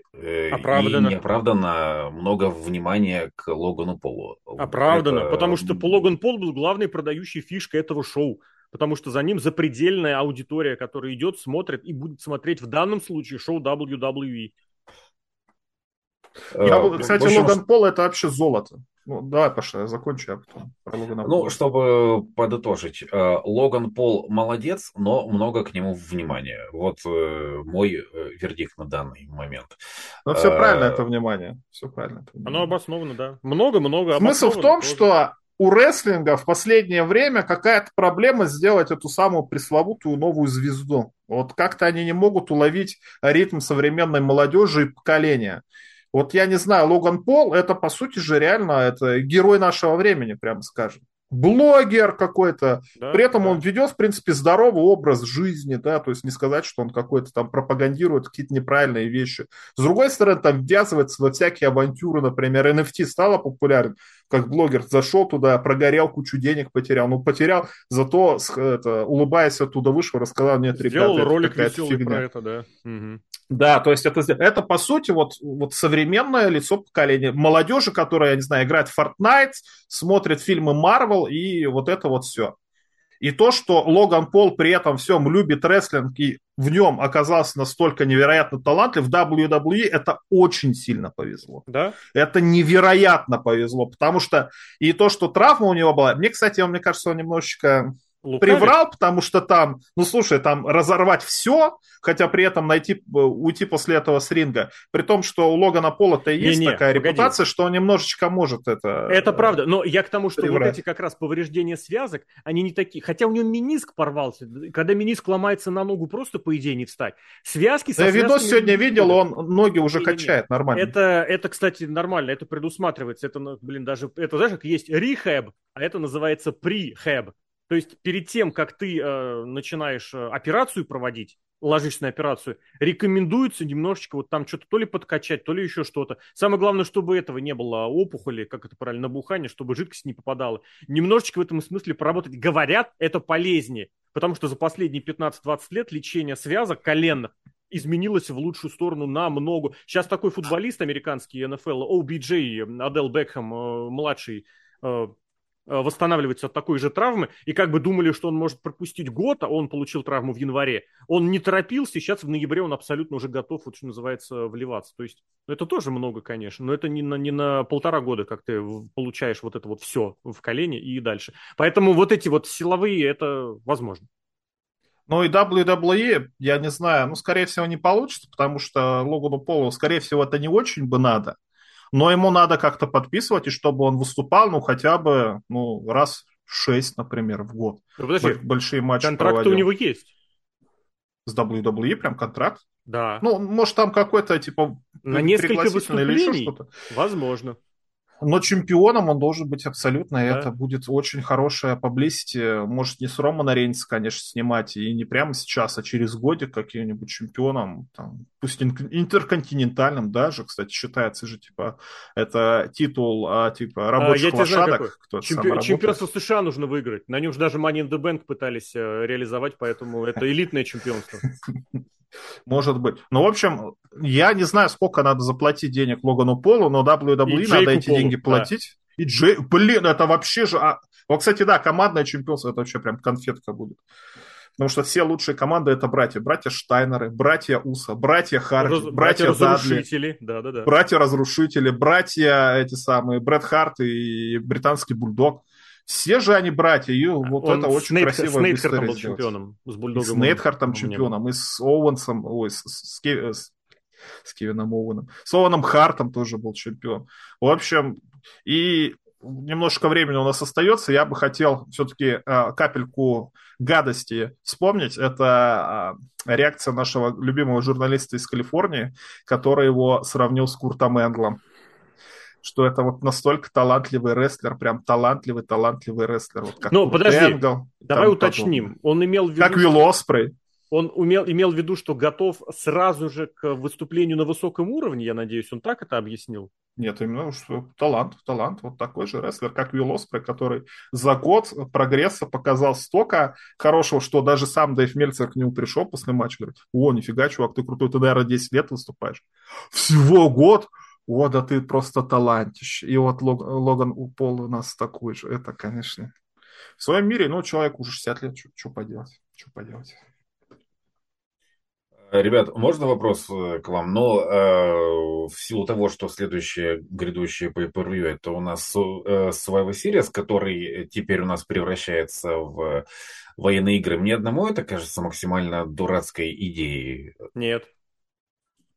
Оправдано. и неоправданно много внимания к Логану Полу.
Оправдано, Это... потому что Логан Пол был главной продающей фишкой этого шоу потому что за ним запредельная аудитория, которая идет, смотрит и будет смотреть в данном случае шоу WWE.
Я, э, кстати, общем, Логан Пол это вообще золото. Ну, давай, Паша, я закончу, а потом
про Логана Ну, чтобы подытожить, э, Логан Пол молодец, но много к нему внимания. Вот э, мой вердикт на данный момент.
Ну, все правильно это внимание. Все правильно. Это
внимание. Оно обосновано, да. Много-много
Смысл в том, тоже. что у рестлинга в последнее время какая-то проблема сделать эту самую пресловутую новую звезду. Вот как-то они не могут уловить ритм современной молодежи и поколения. Вот я не знаю, Логан Пол, это по сути же реально это герой нашего времени, прямо скажем блогер какой-то. Да, При этом да. он ведет, в принципе, здоровый образ жизни, да, то есть не сказать, что он какой-то там пропагандирует какие-то неправильные вещи. С другой стороны, там ввязывается во всякие авантюры, например, NFT стало популярен, как блогер зашел туда, прогорел, кучу денег потерял. Ну, потерял, зато, это, улыбаясь оттуда вышел, рассказал, нет,
Сделал ребята, ролик веселый фигня. про это, да. Угу.
Да, то есть это, это по сути вот, вот современное лицо поколения. Молодежи, которая, я не знаю, играет в Fortnite, смотрит фильмы Marvel и вот это вот все. И то, что Логан Пол при этом всем любит рестлинг и в нем оказался настолько невероятно талантлив, в WWE это очень сильно повезло.
Да?
Это невероятно повезло, потому что и то, что травма у него была, мне, кстати, он, мне кажется, он немножечко Лукавит? приврал, потому что там, ну слушай, там разорвать все, хотя при этом найти, э, уйти после этого с ринга. При том, что у Логана Пола-то есть не, не, такая погоди. репутация, что он немножечко может это...
Это правда, но я к тому, что приврать. вот эти как раз повреждения связок, они не такие. Хотя у него миниск порвался. Когда миниск ломается на ногу, просто по идее не встать. Связки
со Я видос сегодня видел, он ноги уже не, качает не, нормально.
Это, это, кстати, нормально, это предусматривается. Это, ну, блин, даже, это знаешь, как есть рехаб, а это называется прихаб. То есть перед тем, как ты э, начинаешь э, операцию проводить, ложишься на операцию, рекомендуется немножечко вот там что-то то ли подкачать, то ли еще что-то. Самое главное, чтобы этого не было опухоли, как это правильно, набухание, чтобы жидкость не попадала. Немножечко в этом смысле поработать. Говорят, это полезнее, потому что за последние 15-20 лет лечение связок коленных изменилось в лучшую сторону намного. Сейчас такой футболист американский НФЛ, OBJ, Адел Бекхэм, э, младший, э, восстанавливается от такой же травмы, и как бы думали, что он может пропустить год, а он получил травму в январе. Он не торопился, и сейчас в ноябре он абсолютно уже готов, вот что называется, вливаться. То есть ну, это тоже много, конечно, но это не на, не на полтора года, как ты получаешь вот это вот все в колене и дальше. Поэтому вот эти вот силовые, это возможно.
Ну и WWE, я не знаю, ну, скорее всего, не получится, потому что Логану Полу, скорее всего, это не очень бы надо но ему надо как-то подписывать, и чтобы он выступал, ну, хотя бы, ну, раз шесть, например, в год. Ну, подожди, Большие матчи
Контракт проводил. у него есть.
С WWE прям контракт?
Да.
Ну, может, там какой-то, типа,
на несколько выступлений? Или еще что-то. Возможно
но чемпионом он должен быть абсолютно, да. это будет очень хорошая публисити. Может, не с Романа Рейнса, конечно, снимать, и не прямо сейчас, а через годик каким-нибудь чемпионом, там, пусть интерконтинентальным даже, кстати, считается же, типа, это титул, а, типа, рабочих а, лошадок.
Чемпи- чемпионство США нужно выиграть. На нем же даже Money in the Bank пытались э, реализовать, поэтому это элитное чемпионство.
Может быть. Ну, в общем, я не знаю, сколько надо заплатить денег Логану Полу, но WWE надо эти Полу, деньги платить. Да. И Джей... Блин, это вообще же... А... Вот, кстати, да, командное чемпионство, это вообще прям конфетка будет. Потому что все лучшие команды это братья. Братья Штайнеры, братья Уса, братья Харди, Раз, братья, братья Разрушители. Да, да, да. Братья Разрушители, братья эти самые, Брэд Харт и британский Бульдог. Все же они братья, и вот Он это очень Снейт, красиво.
С Нейтхартом был чемпионом,
с Бульдогом. И с Нейтхартом чемпионом, и с Оуэнсом, ой, с, с, с, с Кевином Оуэном. С Оуэном Хартом тоже был чемпион. В общем, и немножко времени у нас остается, я бы хотел все-таки э, капельку гадости вспомнить. Это э, реакция нашего любимого журналиста из Калифорнии, который его сравнил с Куртом Энглом что это вот настолько талантливый рестлер, прям талантливый, талантливый рестлер. Вот
как ну, подожди, Энгл, давай уточним. Подобное. Он имел в
виду... Как Вилл Оспрей.
Он умел, имел в виду, что готов сразу же к выступлению на высоком уровне, я надеюсь, он так это объяснил?
Нет, именно что талант, талант, вот такой же рестлер, как Вилл Оспрей, который за год прогресса показал столько хорошего, что даже сам Дэйв Мельцер к нему пришел после матча, говорит, о, нифига, чувак, ты крутой, ты, наверное, 10 лет выступаешь. Всего год? О, да ты просто талантищ. И вот Лог, Логан Пол у нас такой же. Это, конечно, в своем мире, ну, человек уже 60 лет, что поделать, что поделать.
Ребят, можно вопрос э, к вам? Но э, в силу того, что следующее грядущее по per это у нас э, Survivor Series, который теперь у нас превращается в военные игры, мне одному это кажется максимально дурацкой идеей.
Нет.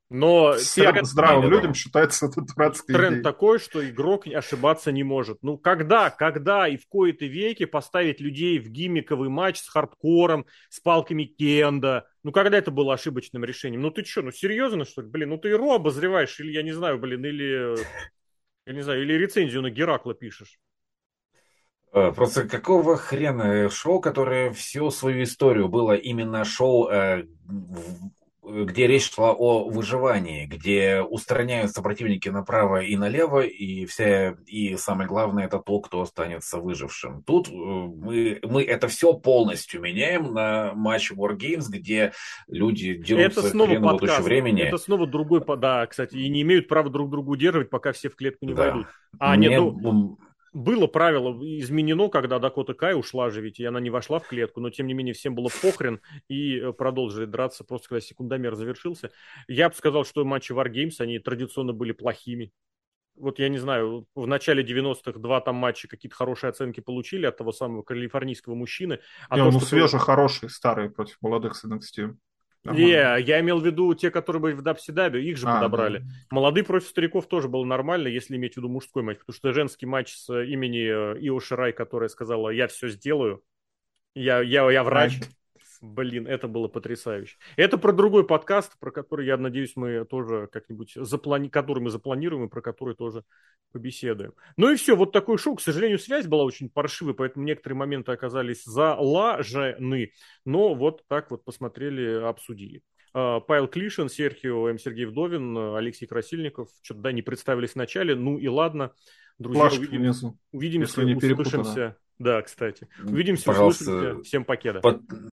Но всем тренд, здравым людям считается это дурацкой
Тренд идеей. такой, что игрок ошибаться не может. Ну, когда, когда и в кои-то веки поставить людей в гиммиковый матч с хардкором, с палками Кенда? Ну, когда это было ошибочным решением? Ну, ты что, ну, серьезно, что ли? Блин, ну, ты Ро обозреваешь, или, я не знаю, блин, или, я не знаю, или рецензию на Геракла пишешь.
Э, просто какого хрена шоу, которое всю свою историю было именно шоу э, где речь шла о выживании, где устраняются противники направо и налево, и, вся, и самое главное, это то, кто останется выжившим. Тут э, мы, мы это все полностью меняем на матч War Games, где люди дерутся это снова хреново тучу времени.
Это снова другой, да, кстати, и не имеют права друг друга удерживать, пока все в клетку не да. войдут. А, Мне... нет, ну, было правило изменено, когда Дакота Кай ушла же, ведь и она не вошла в клетку, но тем не менее всем было похрен и э, продолжили драться просто когда секундомер завершился. Я бы сказал, что матчи Wargames, они традиционно были плохими. вот я не знаю, в начале 90-х два там матча какие-то хорошие оценки получили от того самого калифорнийского мужчины.
А не, то, ну что свежий, был... хороший, старый против молодых с NXT.
Не, я имел в виду те, которые были в Дабсидабе, их же а, подобрали. Да. Молодые против стариков тоже было нормально, если иметь в виду мужской матч, потому что женский матч с имени э, Ио Ширай, которая сказала, я все сделаю, я, я, я врач, Блин, это было потрясающе. Это про другой подкаст, про который, я надеюсь, мы тоже как-нибудь заплани... который мы запланируем и про который тоже побеседуем. Ну и все, вот такой шоу. К сожалению, связь была очень паршивой, поэтому некоторые моменты оказались залажены. Но вот так вот посмотрели, обсудили. А, Павел Клишин, Серхио, М. Сергей Вдовин, Алексей Красильников. Что-то, да, не представились в начале. Ну и ладно. Друзья,
Плашки
увидим,
внизу,
увидимся, услышимся. Да, кстати. Увидимся, Пожалуйста, услышимся. Всем покеда.
Под,